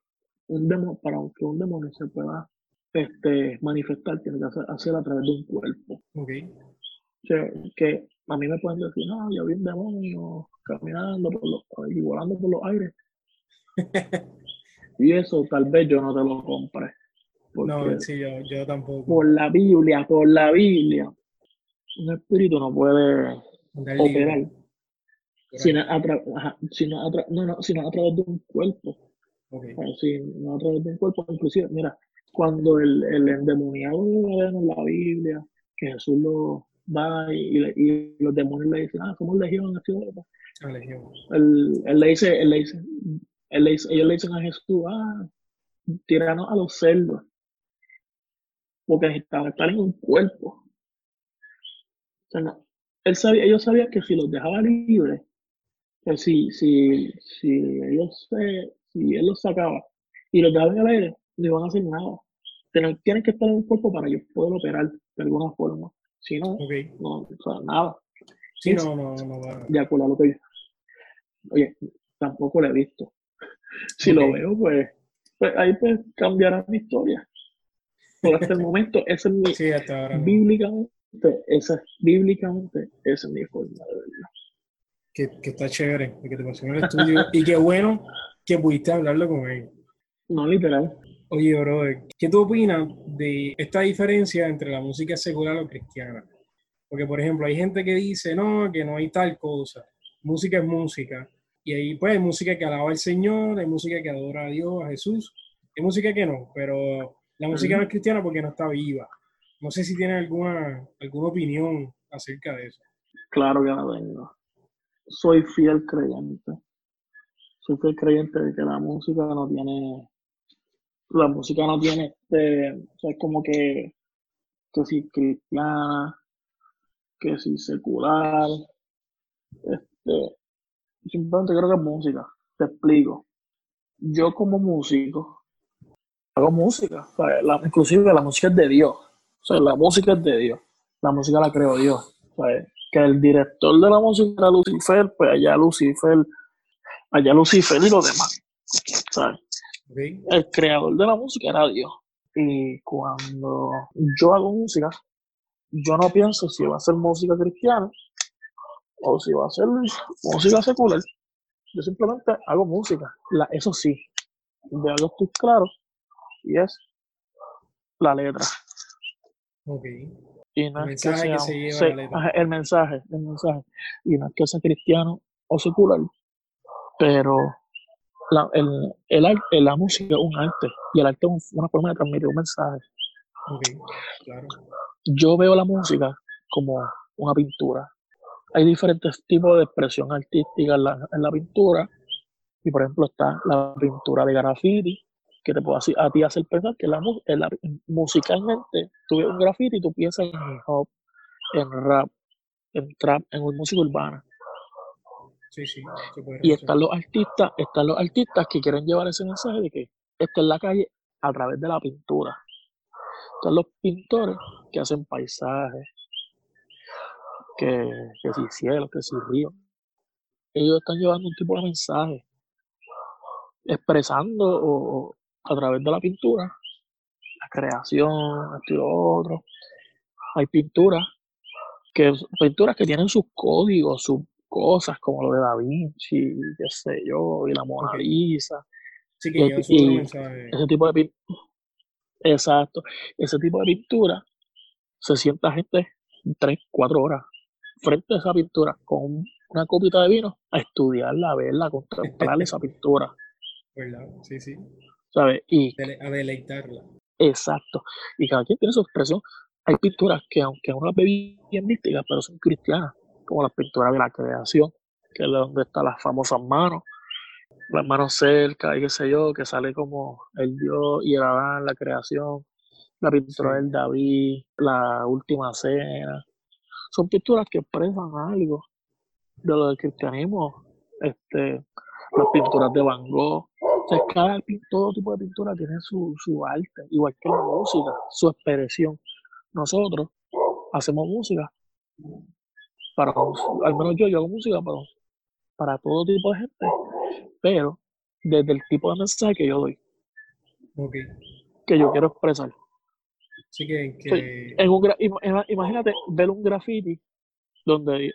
un demonio, para que un demonio se pueda este, manifestar tiene que hacer, hacer a través de un cuerpo. Okay. que a mí me pueden decir, no, yo vi un demonio caminando por los, y volando por los aires. y eso tal vez yo no te lo compre. No, sí, yo, yo, tampoco. Por la Biblia, por la Biblia, un espíritu no puede operar. Sino a, sino, a no, no, sino a través de un cuerpo. Okay. sino a través de un cuerpo. Inclusive, mira, cuando el, el endemoniado en la Biblia, que Jesús lo va y, y, los demonios le dicen, ah, somos legión, ah, legión. Él, él, le dice, él le dice, él le dice, ellos le dicen a Jesús, ah, tiranos a los cerdos, porque necesitaban estar en un cuerpo. O sea, no, él sabía, ellos sabían que si los dejaba libres, que si, si, si ellos se, si él los sacaba y los dejaba en el aire, no iban a hacer nada tienen, que estar en un cuerpo para yo poder operar de alguna forma. Si no, no, o sea, nada. Sí, no, no, no va. De acuerdo a lo que yo. Oye, tampoco lo he visto. Si lo veo, pues, pues, ahí pues cambiará mi historia. Por hasta el momento, esa es mi. Sí, hasta ahora. Bíblicamente, esa, bíblicamente, esa es mi forma de verlo. Que, que está chévere, que te pasó en el estudio. y qué bueno que pudiste hablarlo con él. No, literal. Oye, bro, ¿qué tú opinas de esta diferencia entre la música secular o cristiana? Porque, por ejemplo, hay gente que dice, no, que no hay tal cosa. Música es música. Y ahí, pues, hay música que alaba al Señor, hay música que adora a Dios, a Jesús. Hay música que no, pero la música no es cristiana porque no está viva. No sé si tiene alguna, alguna opinión acerca de eso. Claro que la tengo. Soy fiel creyente. Soy fiel creyente de que la música no tiene la música no tiene este, o sea, es como que, que si cristiana, que si secular, este, simplemente creo que es música, te explico. Yo como músico, hago música, la, inclusive la música es de Dios, o sea, la música es de Dios, la música la creó Dios, que el director de la música era Lucifer, pues allá Lucifer, allá Lucifer y los demás, ¿sabes? El creador de la música era Dios. Y cuando yo hago música, yo no pienso si va a ser música cristiana o si va a ser música secular. Yo simplemente hago música. La, eso sí, de algo estoy claro y es la letra. Y no el es mensaje que, sea, El mensaje, el mensaje. Y no es que sea cristiano o secular, pero la, el, el, la música es un arte y el arte es una forma de transmitir un mensaje. claro. Yo veo la música como una pintura. hay diferentes tipos de expresión artística en la, en la pintura. Y por ejemplo está la pintura de graffiti, que te puedo a ti hacer pensar que la, la, musicalmente tú ves un graffiti y tú piensas en hip hop, en rap, en trap, en música urbana. Sí, sí, y están los artistas, están los artistas que quieren llevar ese mensaje de que esta es la calle a través de la pintura. Están los pintores que hacen paisajes, que, que si cielo, que si río. Ellos están llevando un tipo de mensaje, expresando o, a través de la pintura, la creación, esto y lo otro. Hay pinturas que, pinturas que tienen sus códigos, sus cosas, como lo de Da Vinci, qué sé yo, y la Mona Lisa. Sí, que ese tipo de pintura. Exacto. Ese tipo de pintura se sienta gente tres, cuatro horas frente a esa pintura con una copita de vino a estudiarla, a verla, a contemplar esa pintura. ¿Verdad? Sí, sí. Y, a deleitarla. Exacto. Y cada quien tiene su expresión. Hay pinturas que, aunque uno las ve bien místicas, pero son cristianas, como las pinturas de la creación, que es donde están las famosas manos, las manos cerca y qué sé yo, que sale como el Dios y el Adán, la creación, la pintura del David, la última cena. Son pinturas que expresan algo de lo del cristianismo. Este, las pinturas de Van Gogh, cada todo tipo de pintura tiene su, su arte, igual que la música, su expresión. Nosotros hacemos música para, al menos yo, yo hago música para, para todo tipo de gente, pero desde el tipo de mensaje que yo doy, que yo quiero expresar. Así que, en un, imagínate ver un graffiti donde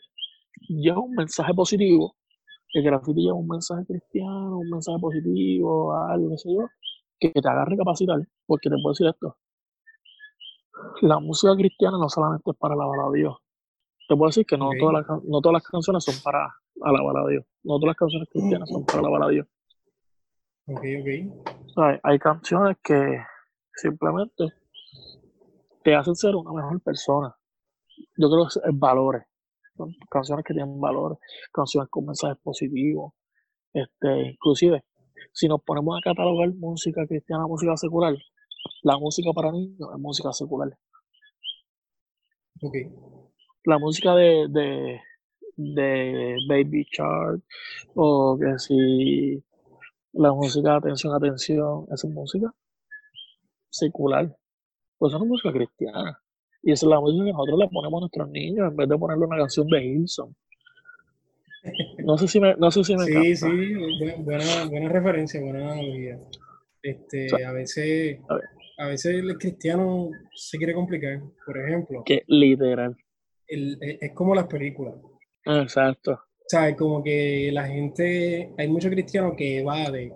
lleva un mensaje positivo el graffiti lleva un mensaje cristiano, un mensaje positivo, algo, no sé yo, que te haga recapacitar, porque te puedo decir esto. La música cristiana no solamente es para alabar a Dios. Te puedo decir que no, todas, las, no todas las canciones son para alabar a Dios. No todas las canciones cristianas son para alabar a Dios. Ok, ok. hay, hay canciones que simplemente te hacen ser una mejor persona. Yo creo que es valores canciones que tienen valores, canciones con mensajes positivos. Este, inclusive, si nos ponemos a catalogar música cristiana, música secular, la música para niños es música secular. La música de, de, de Baby Shark, o que si la música Atención, Atención, esa es música secular. Pues es música cristiana. Y esa es la música que nosotros le ponemos a nuestros niños en vez de ponerle una canción de Hilson. No sé si me, no sé si me Sí, sí, buena, buena referencia, buena analogía. Este, a veces, a, veces el cristiano se quiere complicar. Por ejemplo. Que literal. Es como las películas. Exacto. O sea, como que la gente, hay muchos cristianos que evade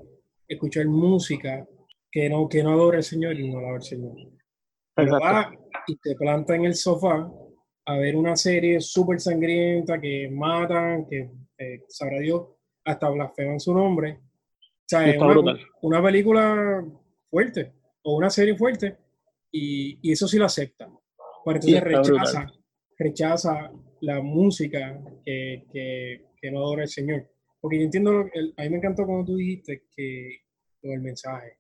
escuchar música que no, que no adora al Señor y no alaba al Señor. Exacto y te planta en el sofá a ver una serie súper sangrienta que matan, que eh, sabrá Dios, hasta blasfeman su nombre. O sea, es una, película fuerte o una serie fuerte y, y eso sí lo acepta. Pero entonces rechaza, rechaza la música que, que, no adora el Señor. Porque yo entiendo, a mí me encantó cuando tú dijiste que el mensaje.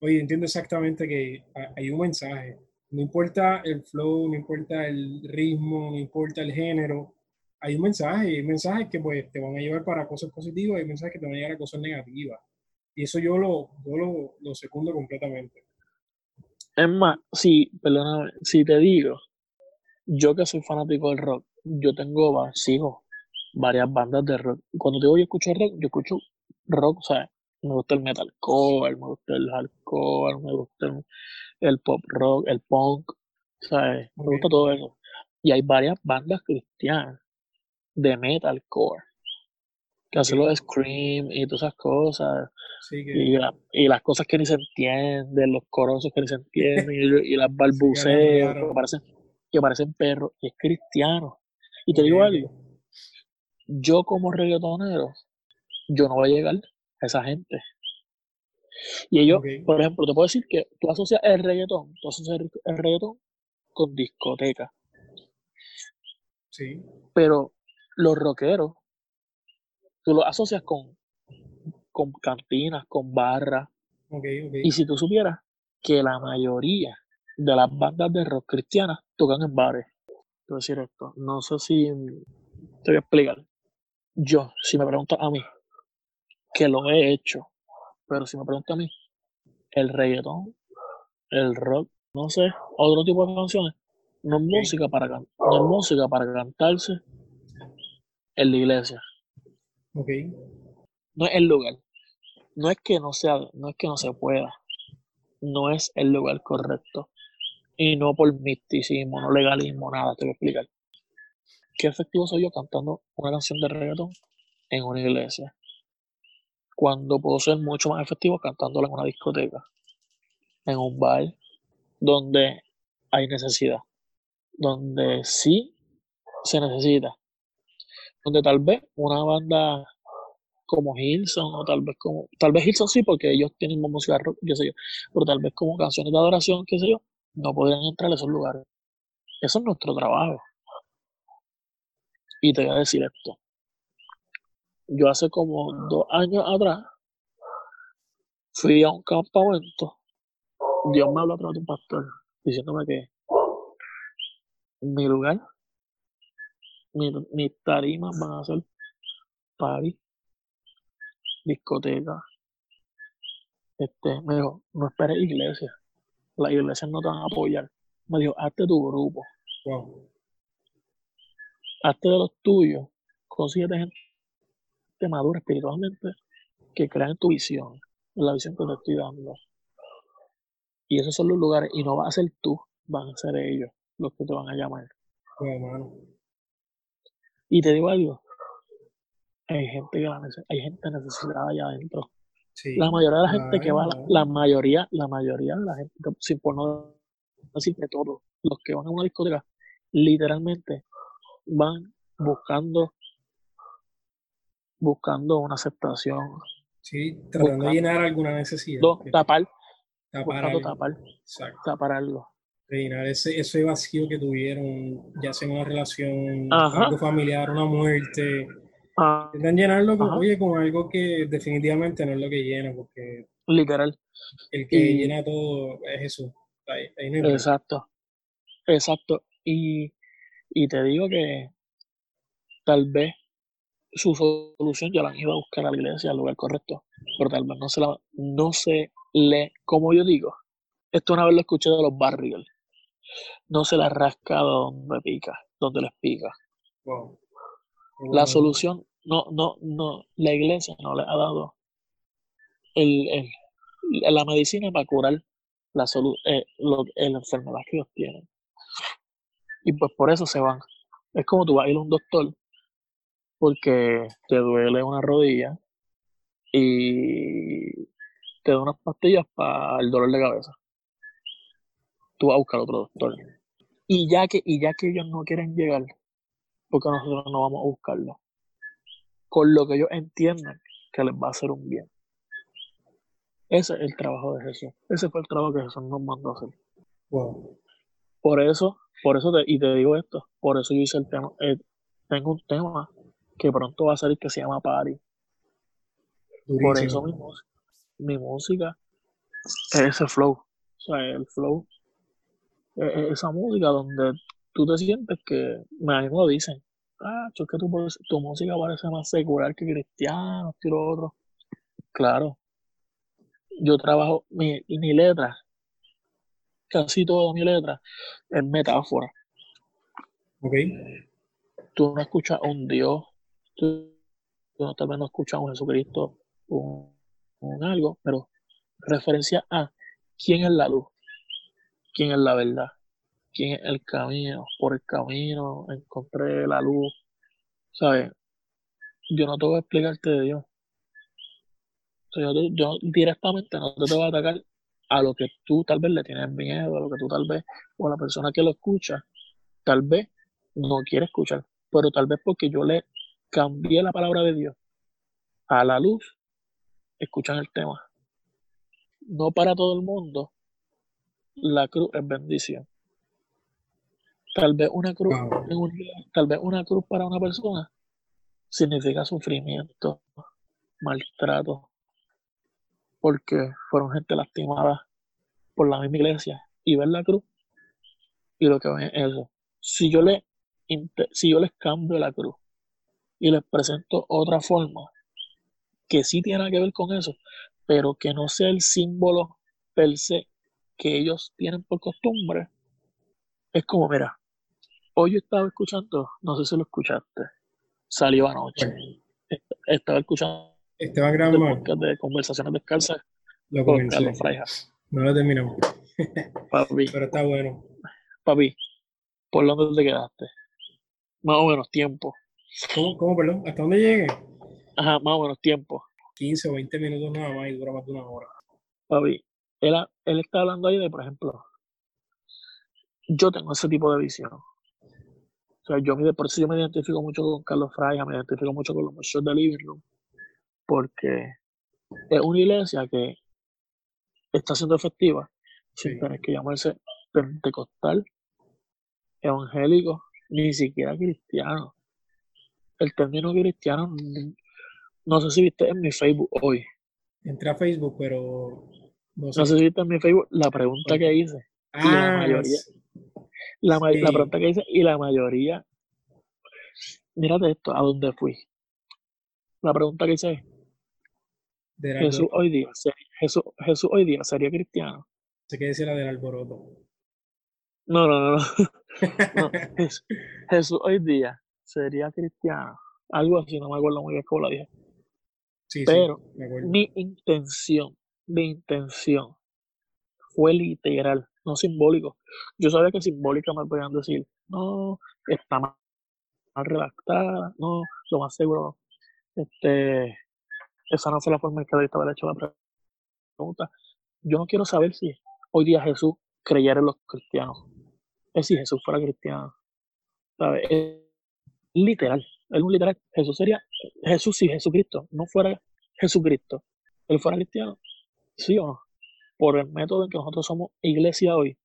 Oye, entiendo exactamente que hay un mensaje no importa el flow, no importa el ritmo, no importa el género, hay un mensaje, y hay mensajes que pues te van a llevar para cosas positivas, hay mensajes que te van a llevar a cosas negativas. Y eso yo lo, yo lo, lo secundo completamente. Es más, si, perdóname, si te digo, yo que soy fanático del rock, yo tengo, sigo varias bandas de rock. Cuando digo yo escucho rock, yo escucho rock, o sea, me gusta el metalcore, me gusta el hardcore, me gusta el, el pop rock, el punk, ¿sabes? Me gusta todo eso. Y hay varias bandas cristianas de metalcore que hacen los scream y todas esas cosas. y, las cosas que ni se entienden, los corosos que ni se entienden, y, las balbuceos que, parecen, que parecen perros, y es cristiano. Y te digo algo, yo como reggaetonero, yo no voy a llegar a esa gente. Y ellos, por ejemplo, te puedo decir que tú asocias el reggaetón, tú asocias el reggaetón con discoteca. Sí. Pero los rockeros, tú los asocias con, con cantinas, con barras. Okay, okay. Y si tú supieras que la mayoría de las bandas de rock cristianas tocan en bares. Te voy a decir esto, no sé si te voy a explicar. Yo, si me preguntas a mí, que lo he hecho, pero si me preguntas a mí, el reggaetón, el rock, no sé, otro tipo de canciones, no es música para no es música para cantarse en la iglesia. Ok. No es el lugar. No es que no sea, no es que no se pueda. No es el lugar correcto. Y no por misticismo, no legalismo, nada, te voy a explicar. ¿Qué efectivo soy yo cantando una canción de reggaetón en una iglesia? Cuando puedo ser mucho más efectivo cantándola en una discoteca, en un bar, donde hay necesidad, donde sí se necesita, donde tal vez una banda como Hilson o tal vez como tal vez Hilson sí porque ellos tienen música rock qué sé yo pero tal vez como canciones de adoración qué sé yo no podrían entrar a esos lugares eso es nuestro trabajo y te voy a decir esto yo hace como dos años atrás fui a un campamento Dios me habló a través de un pastor diciéndome que mi lugar mis tarimas van a ser party discoteca. Este, me dijo, no esperes iglesia. Las iglesias no te van a apoyar. Me dijo, hazte tu grupo. Wow. Hazte de los tuyos. Consíguete gente madura espiritualmente que crea en tu visión, en la visión que te estoy dando. Y esos son los lugares, y no va a ser tú, van a ser ellos los que te van a llamar. Y te digo algo, hay gente que la hay gente necesitada allá adentro. La mayoría de la gente que va, la, mayoría, la mayoría de la gente, sin por no decir de todo, los que van a una discoteca, literalmente van buscando buscando una aceptación. Sí, tratando de llenar alguna necesidad. tapar, tapar, buscando tapar, tapar algo. Rellenar ese, ese vacío que tuvieron, ya sea en una relación, algo familiar, una muerte, Ah, Intentan llenarlo con, oye, con algo que definitivamente no es lo que llena, porque literal. El que llena todo es Jesús. exacto. Exacto. Y, y te digo que tal vez su solución ya la han ido a buscar a la iglesia, al lugar correcto, pero tal vez no se la, no se le, como yo digo, esto una vez lo escuché de los barrios, no se la rasca donde pica, donde les pica. La solución, no, no, no, la iglesia no le ha dado el, el, la medicina para curar la, salud, eh, la enfermedad que ellos tienen. Y pues por eso se van. Es como tú vas a ir a un doctor porque te duele una rodilla y te da unas pastillas para el dolor de cabeza. Tú vas a buscar otro doctor. Y ya que, y ya que ellos no quieren llegar porque nosotros no vamos a buscarlo. Con lo que ellos entiendan que les va a hacer un bien. Ese es el trabajo de Jesús. Ese fue el trabajo que Jesús nos mandó a hacer. Por eso, por eso te, y te digo esto, por eso yo hice el tema, eh, tengo un tema que pronto va a salir que se llama Party. Por eso mi, mi música es ese flow. O sea, el flow, esa música donde tú te sientes que, me mí me dicen, ah, es que tu, tu música parece más secular que cristiano, que lo otro. Claro, yo trabajo, mi, mi letra, casi toda mi letra, es metáfora. Ok. Tú no escuchas a un Dios, tú, no, tal vez no escuchas a un Jesucristo, un, un algo, pero referencia a quién es la luz, quién es la verdad, quién es el camino, por el camino encontré la luz, ¿sabes? Yo no te voy a explicarte de Dios. yo, directamente no te, voy a atacar a lo que tú tal vez le tienes miedo, a lo que tú tal vez, o a la persona que lo escucha, tal vez no quiere escuchar, pero tal vez porque yo le cambié la palabra de Dios a la luz, escuchan el tema. No para todo el mundo, la cruz es bendición. Tal vez una cruz, tal vez una cruz para una persona significa sufrimiento, maltrato, porque fueron gente lastimada por la misma iglesia y ver la cruz y lo que ven es eso. Si yo, le, si yo les cambio la cruz y les presento otra forma que sí tiene que ver con eso, pero que no sea el símbolo per se que ellos tienen por costumbre, es como, mira, hoy yo estaba escuchando, no sé si lo escuchaste, salió anoche, estaba escuchando Esteban Granma. de conversaciones descalzas lo con Carlos Freijas. No lo terminamos. Papi. Pero está bueno. Papi, ¿por dónde te quedaste? Más o menos tiempo. ¿Cómo, cómo perdón? ¿Hasta dónde llegue? Ajá, más o menos tiempo. 15 o 20 minutos nada más y dura más de una hora. Papi, él, él está hablando ahí de, por ejemplo, yo tengo ese tipo de visión. O sea, yo por eso yo me identifico mucho con Carlos Fraga, me identifico mucho con los muchachos de Living Room, porque es una iglesia que está siendo efectiva sin tener que llamarse pentecostal, evangélico, ni siquiera cristiano. El término cristiano, no sé si viste en mi Facebook hoy. Entré a Facebook, pero no sé, si viste en mi Facebook la pregunta que hice. y la ah, mayoría, la, la, pregunta que hice y la mayoría, mírate esto, ¿a dónde fui? La pregunta que hice Jesús hoy día, Jesús, Jesús hoy día sería cristiano. Sé que decía la del alboroto. No, no, no, no. Jesús, hoy día sería cristiano. Algo así, no me acuerdo muy bien cómo lo dije. Sí, Pero mi intención, mi intención fue literal, no simbólico. Yo sabía que simbólica me podían decir, no, está mal, redactada, no, lo más seguro, este, esa no fue la forma en que estaba hecho la pregunta. Yo no quiero saber si hoy día Jesús creyera en los cristianos. Es si Jesús fuera cristiano. Es literal, es un literal. Jesús sería, Jesús si Jesucristo no fuera Jesucristo, él fuera cristiano, ¿sí o no? Por el método en que nosotros somos iglesia hoy.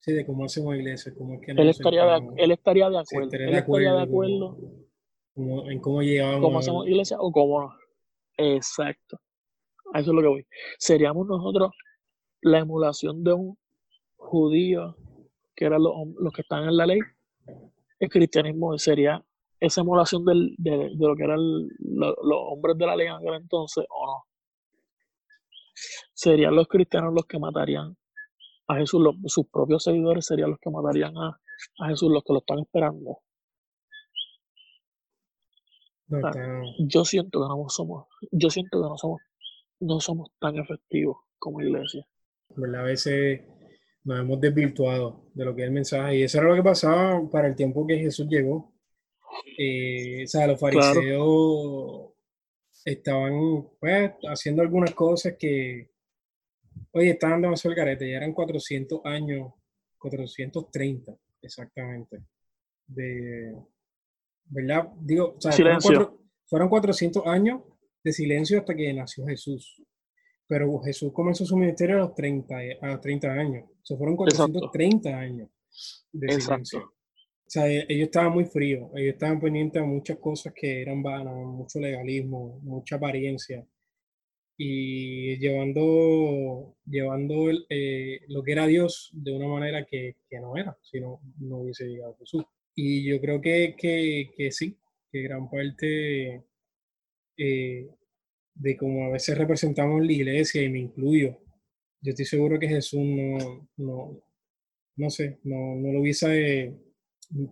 Sí, de cómo hacemos iglesia, cómo es que él, estaría de, él estaría de acuerdo. él estaría de acuerdo en cómo llegamos. Cómo hacemos iglesia o cómo no. Exacto. A eso es lo que voy. Seríamos nosotros la emulación de un judío, que eran los, que están en la ley. El cristianismo sería esa emulación de, lo que eran los hombres de la ley en aquel entonces, o no. Serían los cristianos los que matarían a Jesús, sus propios seguidores serían los que matarían a, a Jesús, los que lo están esperando yo siento que no somos, yo siento que no somos, no somos tan efectivos como iglesia. A veces nos hemos desvirtuado de lo que es el mensaje. Y eso era lo que pasaba para el tiempo que Jesús llegó. Eh, o sea, los fariseos estaban pues, haciendo algunas cosas que, oye, estaban demasiado el carete, ya eran 400 años, 430 exactamente, de, ¿verdad? Digo, o sea, fueron, 400 años de silencio hasta que nació Jesús. Pero Jesús comenzó su ministerio a los 30, a los 30 años. O sea, fueron 430 años de silencio. O sea, e, ellos estaban muy fríos, ellos estaban pendientes de muchas cosas que eran vanas, mucho legalismo, mucha apariencia. Y llevando, llevando el, eh, lo que era Dios de una manera que, que no era, si no, no hubiese llegado Jesús. Y yo creo que, que, que sí, que gran parte eh, de cómo a veces representamos la iglesia, y me incluyo, yo estoy seguro que Jesús no, no, no sé, no, no lo hubiese,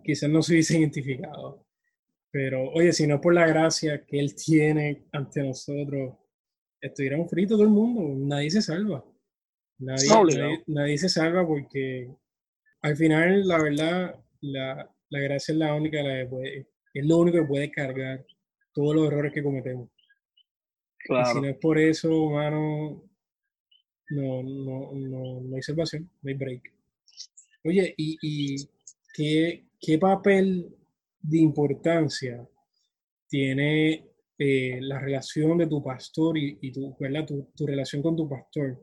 quizás no se hubiese identificado. Pero oye, si no es por la gracia que Él tiene ante nosotros, estuviéramos fritos todo el mundo, nadie se salva. Nadie, nadie, nadie, se salva porque al final, la verdad, la, la gracia es la única, la es lo único que puede cargar todos los errores que cometemos. Y si no es por eso, hermano, no, no, no, no hay salvación, no hay break. Oye, ¿y, y qué, qué papel de importancia tiene eh, la relación de tu pastor y, y tu, Tu, tu, relación con tu pastor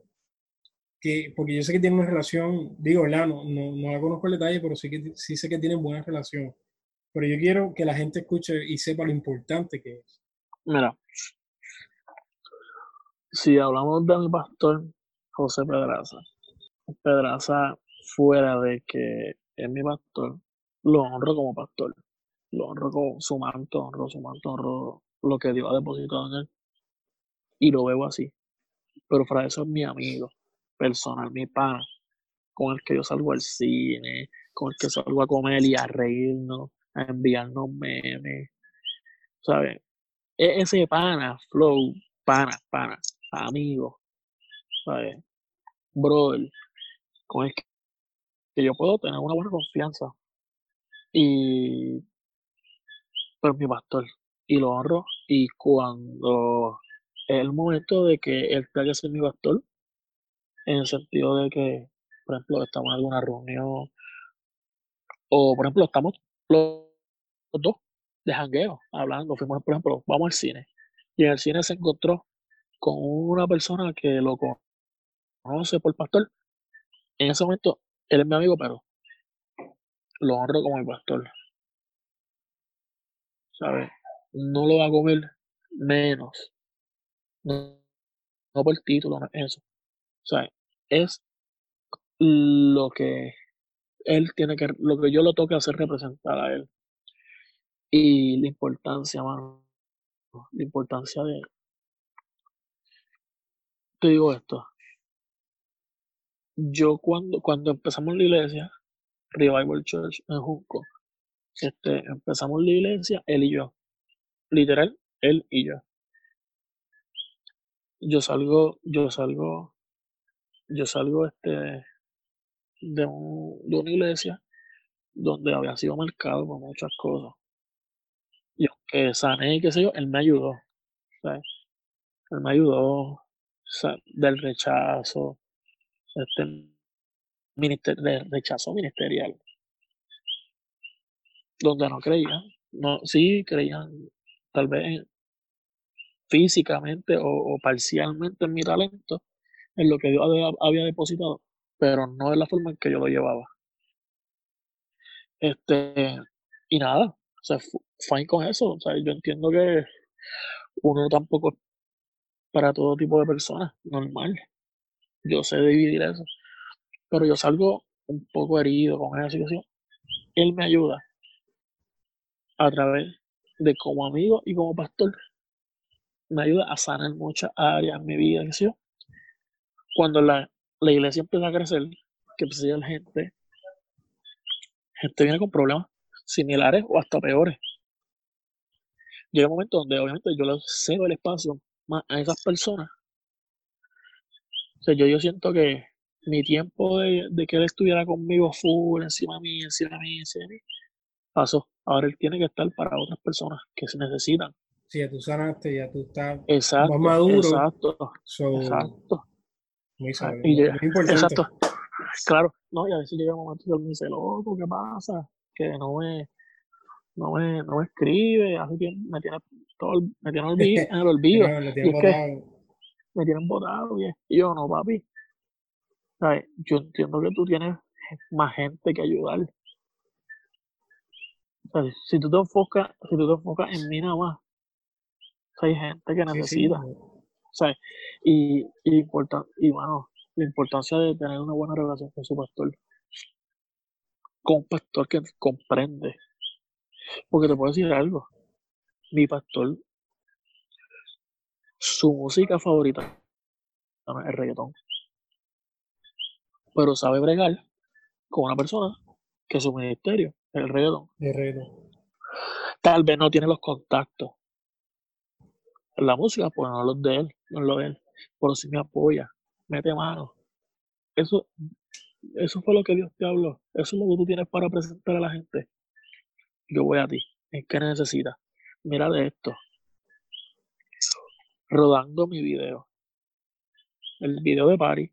porque yo sé que tienen una relación, digo. No, no, no la conozco el detalle, pero sí, que, sí sé que tienen buena relación. pero yo quiero que la gente escuche y sepa lo importante que es. Mira, si hablamos del pastor José Pedraza, Pedraza, fuera de que es mi pastor, lo honro como pastor, lo honro con su manto, honro su manto, honro lo que Dios ha depositado en él y lo veo así. Pero fuera eso es mi amigo personal, mi pana, con el que yo salgo al cine, con el que salgo a comer y a reírnos, a enviarnos memes, ¿sabes? E-, ese pana, flow, pana, pana, amigo, ¿sabes? Brother, con el que yo puedo tener una buena confianza. Y, pero mi pastor, y lo honro, y cuando es el momento de que él tenga que ser mi pastor, en el sentido de que, por ejemplo, estamos en alguna reunión, o por ejemplo, estamos los, dos de jangueo, hablando, fuimos, por ejemplo, vamos al cine, y en el cine se encontró con una persona que lo conoce por pastor. En ese momento, él es mi amigo, pero lo honro como mi pastor. ¿Sabes? No lo va a comer menos. No, no por título, no es eso. ¿Sabes? Es lo que él tiene que, lo que yo lo toque hacer representar a él. Y la importancia, mano, la importancia de, te digo esto. Yo cuando, cuando empezamos la iglesia, Revival Church en Junco, este, empezamos la iglesia, él y yo. Literal, él y yo. Yo salgo, yo salgo, yo salgo este de, un, de una iglesia donde había sido marcado por muchas cosas. Y aunque sané, qué sé yo, él me ayudó. Él me ayudó del rechazo, este, del rechazo ministerial, donde no creían, no, sí creían tal vez físicamente o, parcialmente en mi talento, en lo que Dios había, depositado, pero no en la forma en que yo lo llevaba. Este, y nada, fine con eso. O sea, yo entiendo que uno tampoco para todo tipo de personas, normal. Yo sé dividir eso. Pero yo salgo un poco herido con esa situación. Él me ayuda a través de como amigo y como pastor. Me ayuda a sanar muchas áreas en mi vida. Cuando la, la iglesia empieza a crecer, que empieza a gente, gente viene con problemas similares o hasta peores. Llega un momento donde obviamente yo le cedo el espacio a esas personas. O sea, yo, yo siento que mi tiempo de, que él estuviera conmigo full, encima de mí, encima de mí, encima de mí, pasó. Ahora él tiene que estar para otras personas que se necesitan. Sí, ya tú sanaste, ya tú estás exacto, más maduro. Exacto. exacto. Muy sabio. muy importante. Exacto. Claro, no, y a veces llega un momento que él me dice, loco, ¿qué pasa? Que no me, no me, no me escribe, hace tiempo, me tiene todo, me tiene olvido, en el olvido. me tienen botado y yo no, papi. Yo entiendo que tú tienes más gente que ayudar. Si tú te enfocas, si tú te enfocas en mí nada más, hay gente que necesita. Y, y, y bueno, la importancia de tener una buena relación con su pastor. Con un pastor que comprende. Porque te puedo decir algo. Mi pastor su música favorita no es el reggaetón. Pero sabe bregar con una persona que su ministerio el reggaetón. Tal vez no tiene los contactos. La música, pues no los de él, no lo de él. Pero si me apoya, mete mano. Eso, eso fue lo que Dios te habló. Eso es lo que tú tienes para presentar a la gente. Yo voy a ti. ¿En qué necesitas? Mira de esto rodando mi video. El video de Party,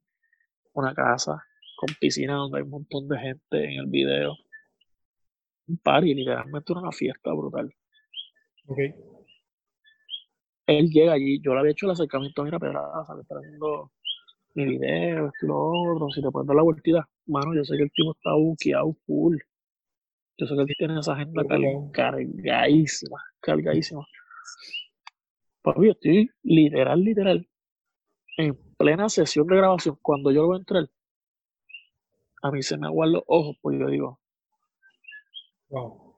una casa con piscina donde hay un montón de gente en el video. Un party, literalmente una fiesta brutal. Okay. Él llega allí, yo le había hecho el acercamiento, mira, Pedraza, le está haciendo mi video, esto y lo otro, si te puedes dar la vueltita, mano, yo sé que el tipo está buqueado full. Yo sé que él tiene esa agenda cargadísima, cargadísima. Papi, estoy literal, literal, en plena sesión de grabación, cuando yo lo voy a entrar, a mí se me aguan los ojos, pues yo digo, wow.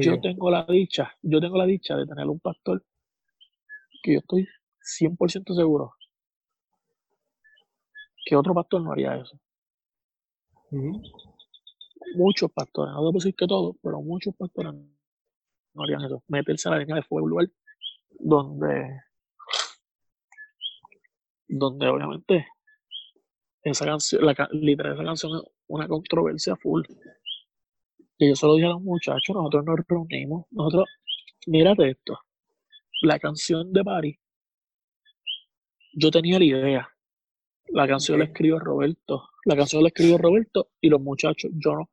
Yo tengo la dicha, yo tengo la dicha de tener un pastor que yo estoy 100% seguro que otro pastor no haría eso. Muchos pastores, no debo decir que todos, pero muchos pastores no harían eso. Meterse a la línea de fuego, lugar donde, donde obviamente esa canción, la, literal, esa canción es una controversia full. Y yo solo dije a los muchachos, nosotros nos reunimos, nosotros, mírate esto, la canción de Paris, yo tenía la idea, la canción la escribió Roberto, la canción la escribió Roberto y los muchachos, yo no,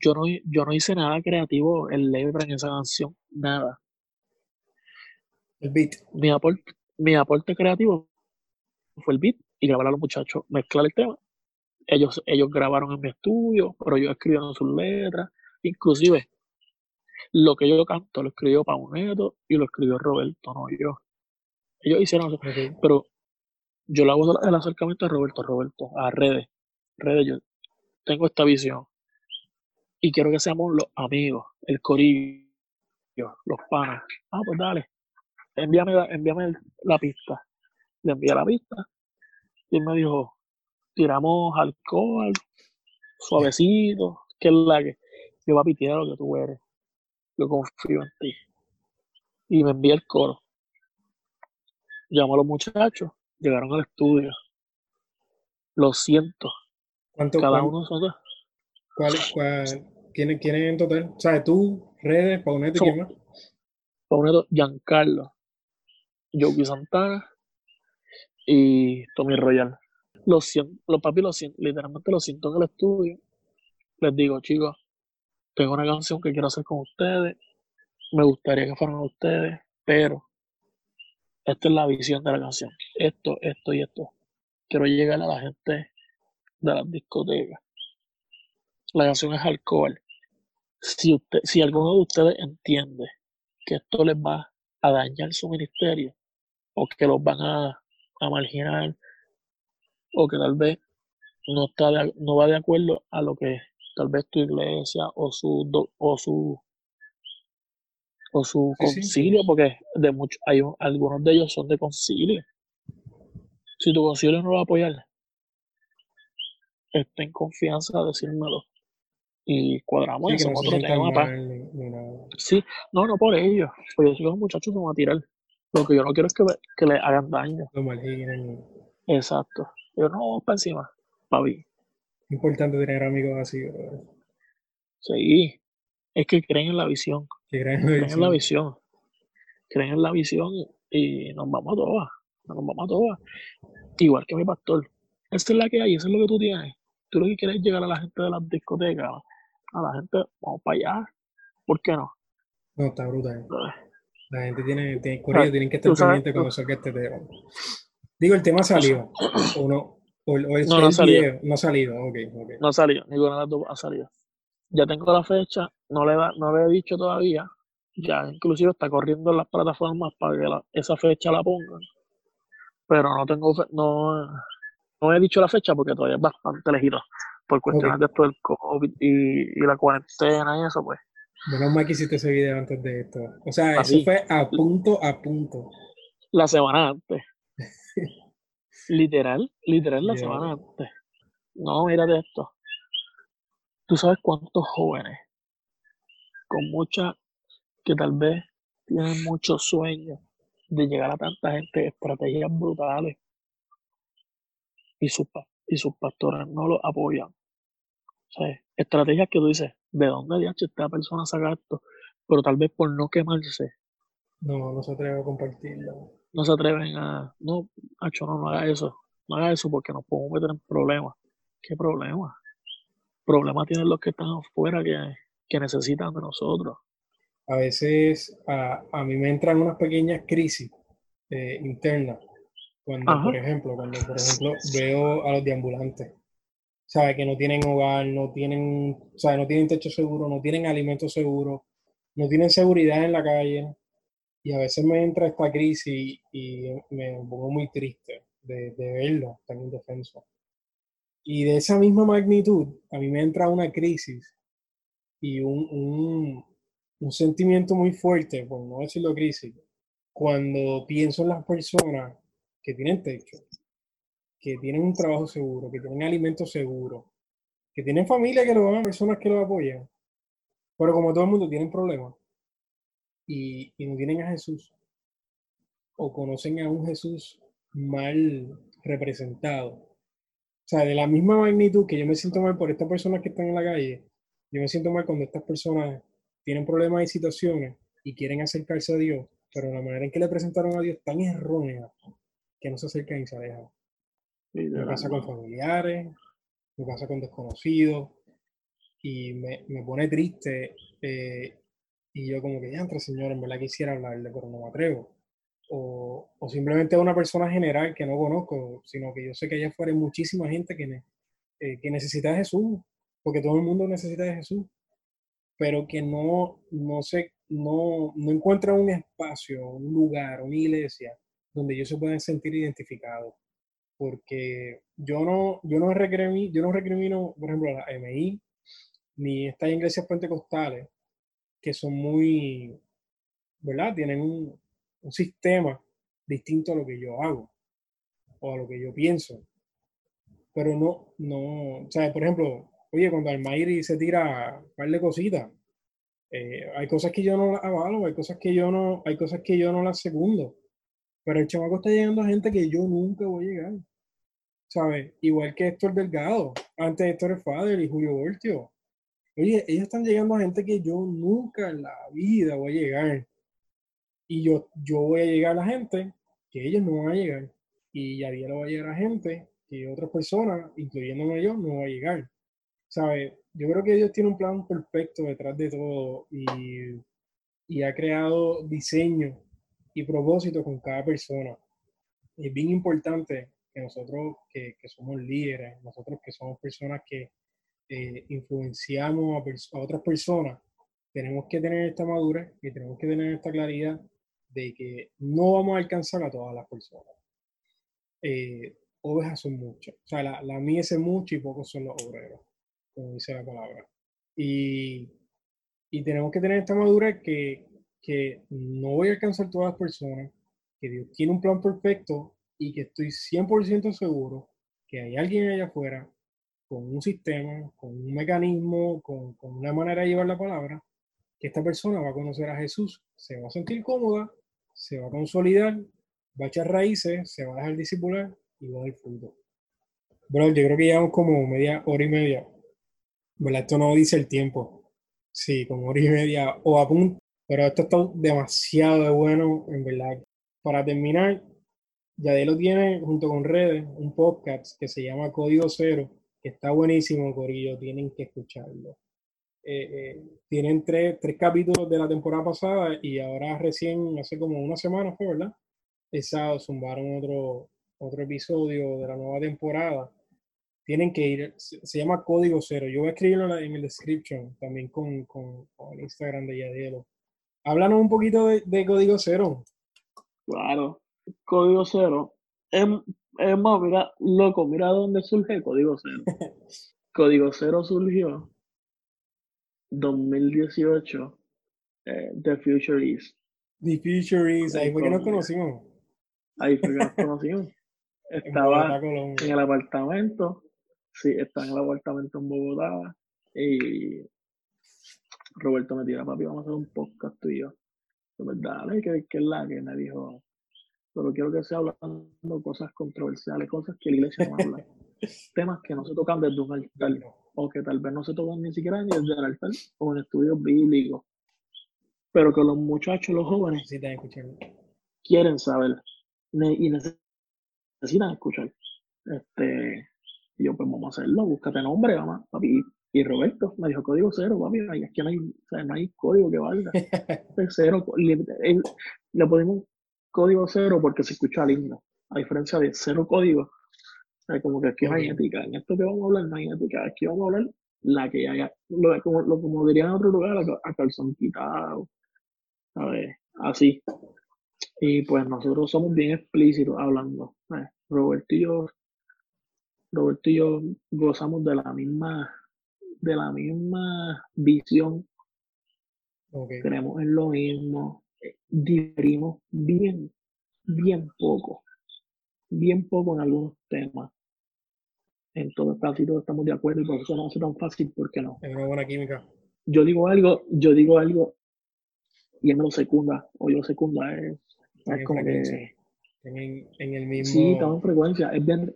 yo no, yo no hice nada creativo en letra en esa canción, nada. El beat. Mi aporte, mi aporte creativo fue el beat y grabar a los muchachos, mezclar el tema. Ellos, ellos grabaron en mi estudio, pero yo escribieron sus letras. Inclusive, lo que yo canto lo escribió Pauneto y lo escribió Roberto, no yo. Ellos hicieron eso. Pero yo le hago el acercamiento a Roberto, Roberto, a redes. Redes, yo tengo esta visión. Y quiero que seamos los amigos, el corillo, los panas. Ah, pues dale. Envíame, envíame la pista. Le envié la pista. Y él me dijo, tiramos alcohol, suavecito, que es la que yo va a pitear lo que tú eres. Yo confío en ti. Y me envía el coro. Llamo a los muchachos llegaron al estudio. Lo siento. ¿Cuánto, Cada uno de nosotros. ¿Cuál, cuál, quién, ¿Quién en total? ¿Sabes tú, Redes, Pauneto y quién más? Pauneto, Giancarlo, Joey Santana y Tommy Royal. Los, siento, los papi lo siento, literalmente lo siento en el estudio. Les digo, chicos, tengo una canción que quiero hacer con ustedes. Me gustaría que fueran ustedes, pero esta es la visión de la canción. Esto, esto y esto. Quiero llegar a la gente de las discotecas. La canción es alcohol. Si, usted, si alguno de ustedes entiende que esto les va a dañar su ministerio, o que los van a, marginar, o que tal vez no, está no va de acuerdo a lo que tal vez tu iglesia o su, o su o su concilio, porque de muchos, hay algunos de ellos son de concilio. Si tu concilio no lo va a apoyar, esté en confianza de decírmelo. Y cuadramos eso, otro tema. Sí, no, no por ellos. Pues yo sé que los muchachos van a tirar. Lo que yo no quiero es que, que le hagan daño. Exacto. Yo no vamos para encima, papi. Importante tener amigos así, Sí, es que creen en la visión. creen, en la visión. Creen en la visión y nos vamos a todas. Nos vamos a todas. Igual que mi pastor. Esa es la que hay, eso es lo que tú tienes. Tú lo que quieres es llegar a la gente de las discotecas, a la gente, vamos para allá. ¿Por qué no? No, está brutal. La gente tiene, tiene tienen que estar pendientes cuando salga este tema. Digo, el tema salió. O no, o, no, no, ha salido. no ha salido. Okay, okay. No ha salido, ninguna de las dos ha salido ya tengo la fecha, no le, no le he dicho todavía, ya inclusive está corriendo en las plataformas para que esa fecha la pongan, pero no tengo, no, no he dicho la fecha porque todavía es bastante lejito, por cuestiones de esto del COVID y, la cuarentena y eso, pues. Menos mal que hiciste ese video antes de esto. O sea, eso fue a punto a punto. La semana antes. literal, literal la semana antes. No, mírate esto. Tú sabes cuántos jóvenes con mucha, que tal vez tienen muchos sueños de llegar a tanta gente, estrategias brutales, y sus, y sus pastores no lo apoyan. O sea, estrategias que tú dices, ¿de dónde de esta persona saca esto? Pero tal vez por no quemarse. No, no se atreven a compartirlo. No se atreven a, no, no, no haga eso. No haga eso porque nos podemos meter en problemas. ¿Qué problemas? problemas tienen los que están afuera que, que necesitan de nosotros. A veces a, a, mí me entran unas pequeñas crisis eh, internas. Cuando, por ejemplo, cuando por ejemplo veo a los deambulantes. ¿sabes? Que no tienen hogar, no tienen, o no tienen techo seguro, no tienen alimento seguro, no tienen seguridad en la calle. Y a veces me entra esta crisis y, me pongo muy triste de, de verlo tan indefenso. Y de esa misma magnitud, a mí me entra una crisis y un, un, un sentimiento muy fuerte, por no decirlo crisis, cuando pienso en las personas que tienen techo, que tienen un trabajo seguro, que tienen alimento seguro, que tienen familia que lo van, personas que lo apoyan, pero como todo el mundo tienen problemas y, y no tienen a Jesús o conocen a un Jesús mal representado. O sea, de la misma magnitud que yo me siento mal por estas personas que están en la calle, yo me siento mal cuando estas personas tienen problemas y situaciones y quieren acercarse a Dios, pero la manera en que le presentaron a Dios tan errónea que no se acercan y se alejan. Me pasa con familiares, me pasa con desconocidos y me, me pone triste eh, y yo como que entra señor, en verdad quisiera hablarle, pero no me atrevo. O, o, simplemente a una persona general que no conozco, sino que yo sé que allá afuera hay muchísima gente que, eh, que necesita de Jesús, porque todo el mundo necesita de Jesús, pero que no, no, se, no, no encuentra un espacio, un lugar, una iglesia donde ellos se puedan sentir identificados porque yo no, yo no recrimino, yo no recrimino, por ejemplo, la MI, ni estas iglesias pentecostales, que son muy, ¿verdad? Tienen un, sistema distinto a lo que yo hago o a lo que yo pienso. Pero no, no, o sea, por ejemplo, oye, cuando Almairi se tira un par de cositas, eh, hay cosas que yo no las avalo, hay cosas que yo no, hay cosas que yo no las segundo. Pero el chamaco está llegando a gente que yo nunca voy a llegar. ¿sabes? Igual que Héctor Delgado, antes Héctor Fader y Julio Voltio. Oye, ellos están llegando a gente que yo nunca en la vida voy a llegar. Y yo, yo voy a llegar a la gente que ellos no van a llegar. Y ya lo va a llegar a gente que otras personas, incluyéndome yo, no va a llegar. ¿Sabes? Yo creo que ellos tienen un plan perfecto detrás de todo y, y ha creado diseño y propósito con cada persona. Es bien importante que nosotros que, que, somos líderes, nosotros que somos personas que eh, influenciamos a, otras personas, tenemos que tener esta madurez y tenemos que tener esta claridad de que no vamos a alcanzar a todas las personas. Eh, ovejas son muchas, o sea, la, la mies es mucho y pocos son los obreros, como dice la palabra. Y, y tenemos que tener esta madurez que, que no voy a alcanzar todas las personas, que Dios tiene un plan perfecto y que estoy 100% seguro que hay alguien allá afuera con un sistema, con un mecanismo, con, con, una manera de llevar la palabra, que esta persona va a conocer a Jesús, se va a sentir cómoda, se va a consolidar, va a echar raíces, se va a dejar discipular y va a dar fruto. Bro, yo creo que llevamos como media hora y media. ¿Verdad? Esto no dice el tiempo. Sí, como hora y media o a punto. Pero esto está demasiado bueno, en verdad. Para terminar, lo tiene junto con Redes un podcast que se llama Código Cero, que está buenísimo, Corillo, tienen que escucharlo. Eh, eh, tienen tres, tres, capítulos de la temporada pasada y ahora recién, hace como una semana fue, ¿verdad? El sábado zumbaron otro, otro episodio de la nueva temporada. Tienen que ir, se, llama Código Cero. Yo voy a escribirlo en el description también con, con, Instagram de Yadielo. Háblanos un poquito de, Código Cero. Claro, Código Cero. Es, más, mira, loco, mira dónde surge Código Cero. Código Cero surgió 2018, eh, The Future Is. The Future Is, ahí fue que nos conocimos. Ahí fue que nos conocimos. Estaba en, el apartamento, sí, estaba en el apartamento en Bogotá y Roberto me tira, papi, vamos a hacer un podcast tú y yo. verdad, que, que es la que me dijo, pero quiero que sea hablando cosas controversiales, cosas que la iglesia no habla, temas que no se tocan desde un altar, o que tal vez no se tocan ni siquiera desde el altar o en estudios bíblicos, pero que los muchachos, los jóvenes, quieren saber y necesitan escuchar. Este, y yo, pues vamos a hacerlo, búscate nombre, mamá, papi. Y Roberto me dijo código cero, papi, es que no hay, no hay código que valga. cero, le, le, podemos código cero porque se escucha lindo. A diferencia de cero código, como que aquí no hay ética. En esto que vamos a hablar no hay ética. Aquí vamos a hablar la que haya, lo, como, lo, como dirían en otro lugar, a, calzón quitado, ¿sabes? Así. Y pues nosotros somos bien explícitos hablando. Roberto y yo, Roberto y yo gozamos de la misma, de la misma visión. Creemos en lo mismo. Diferimos bien, bien poco. Bien poco en algunos temas. En todo casi todos estamos de acuerdo y por eso no hace tan fácil, ¿por qué no? Es una buena química. Yo digo algo, yo digo algo y él me lo secunda, o yo secunda, es, es como que... En, en, el mismo... Sí, estamos en frecuencia, es bien...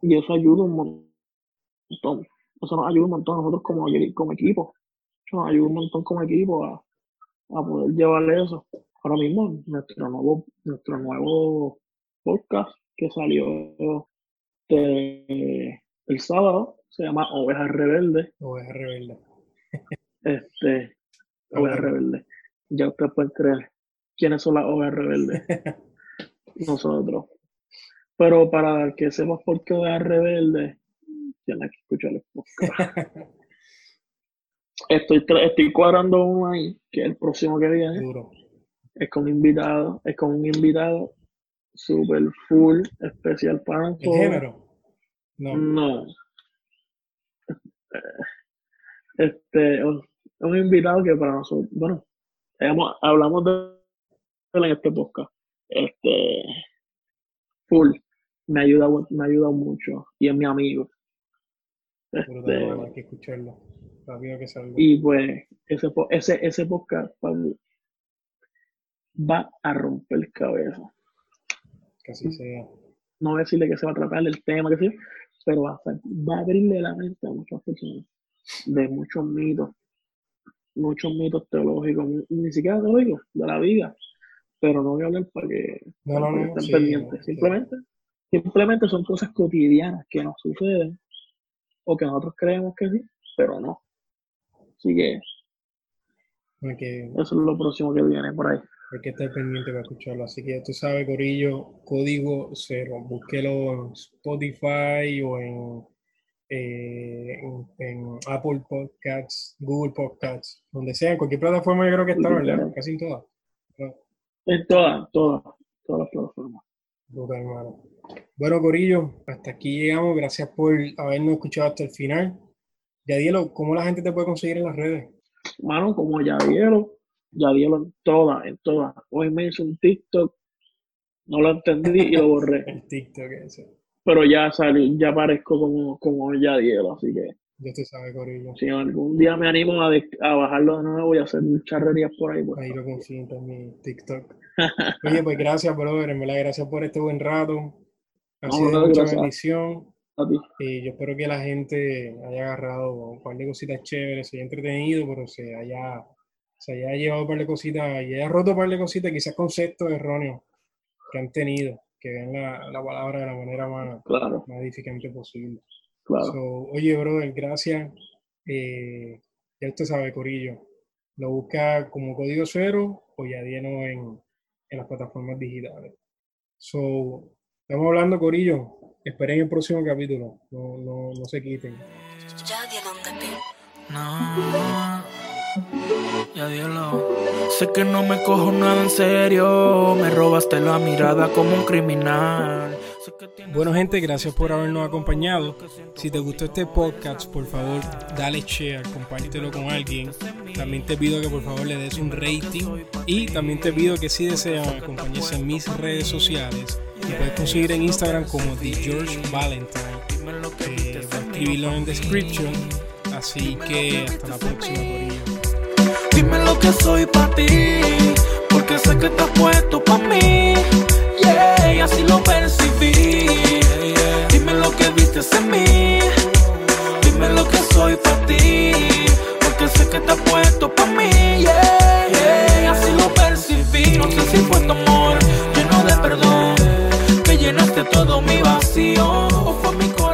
Y eso ayuda un montón. Eso nos ayuda un montón a nosotros como, como equipo. Eso nos ayuda un montón como equipo a, a poder llevarle eso. Ahora mismo, nuestro nuevo, nuestro nuevo podcast que salió el sábado se llama Ovejas Rebelde. Ovejas Rebelde. este, Ovejas Rebelde. Ya ustedes pueden creer quiénes son las Ovejas Rebeldes. Nosotros. Pero para que sepas por qué Ovejas Rebeldes, tienes que escuchar el podcast. estoy, estoy cuadrando uno ahí, que es el próximo que viene. Es con un invitado, es con un invitado super full, especial para nosotros. ¿El género? No. No. Este, un, un invitado que para nosotros, bueno, hablamos de él en este podcast. Este, full, me ayuda, me ayuda mucho y es mi amigo. Este, hay que escucharlo. Que y pues ese, ese, ese podcast va a romper cabeza. Casi sea. No voy a decirle que se va a tratar el tema, que sí, pero va a, va a abrirle la mente a muchas personas de muchos mitos, muchos mitos teológicos, ni siquiera teológicos, de la vida, pero no voy a hablar para que, estén pendientes. simplemente, simplemente son cosas cotidianas que nos suceden o que nosotros creemos que sí, pero no. Así que eso es lo próximo que viene por ahí. Hay que estar pendiente para escucharlo. Así que tú sabes, Corillo, código cero. Búsquelo en Spotify o en, eh, en, Apple Podcasts, Google Podcasts, donde sea, en cualquier plataforma yo creo que está, ¿verdad? Casi en todas. En todas, todas, todas las plataformas. Bueno, Corillo, hasta aquí llegamos. Gracias por habernos escuchado hasta el final. Yadielo, ¿cómo la gente te puede conseguir en las redes? Mano, como Yadielo, Yadielo en todas, en todas. Hoy me hizo un TikTok, no lo entendí y lo borré. el TikTok ese. Pero ya salió, ya aparezco como, como Yadielo, así que. Ya te sabe, Corillo. Si algún día me animo a, a bajarlo de nuevo y hacer charrerías por ahí. Pues. Ahí lo consigo en mi TikTok. Oye, pues gracias, brother. En verdad, gracias por este buen rato. Ha sido mucha bendición. Y yo espero que la gente haya agarrado un par de cositas chéveres, se haya entretenido, pero se haya, se haya llevado un par de cositas y haya roto un par de cositas, quizás conceptos erróneos que han tenido, que ven la, la palabra de la manera más, más edificante posible. oye, brother, gracias. Eh, ya usted sabe, Corillo. Lo busca como código cero o ya lleno en, en las plataformas digitales. So, estamos hablando, Corillo. Esperen el próximo capítulo. No, no, no se quiten. No, ya dielo. Sé que no me cojo nada en serio. Me robaste la mirada como un criminal. Bueno gente, gracias por habernos acompañado. Si te gustó este podcast, por favor, dale share, compártelo con alguien. También te pido que por favor le des un rating y también te pido que si desean acompañarse en mis redes sociales, que puedes conseguir en Instagram como The George Valentine. Eh, voy a escribirlo en description. Así que hasta la próxima, Dime lo que soy para ti, porque sé que estás puesto para mí. Yeah, así lo percibí. Dime lo que viste en mí, dime lo que soy para ti, porque sé que estás puesto para mí. Yeah, yeah, así lo percibí. No sé si fue tu amor lleno de perdón llenaste todo mi vacío. O fue mi corazón.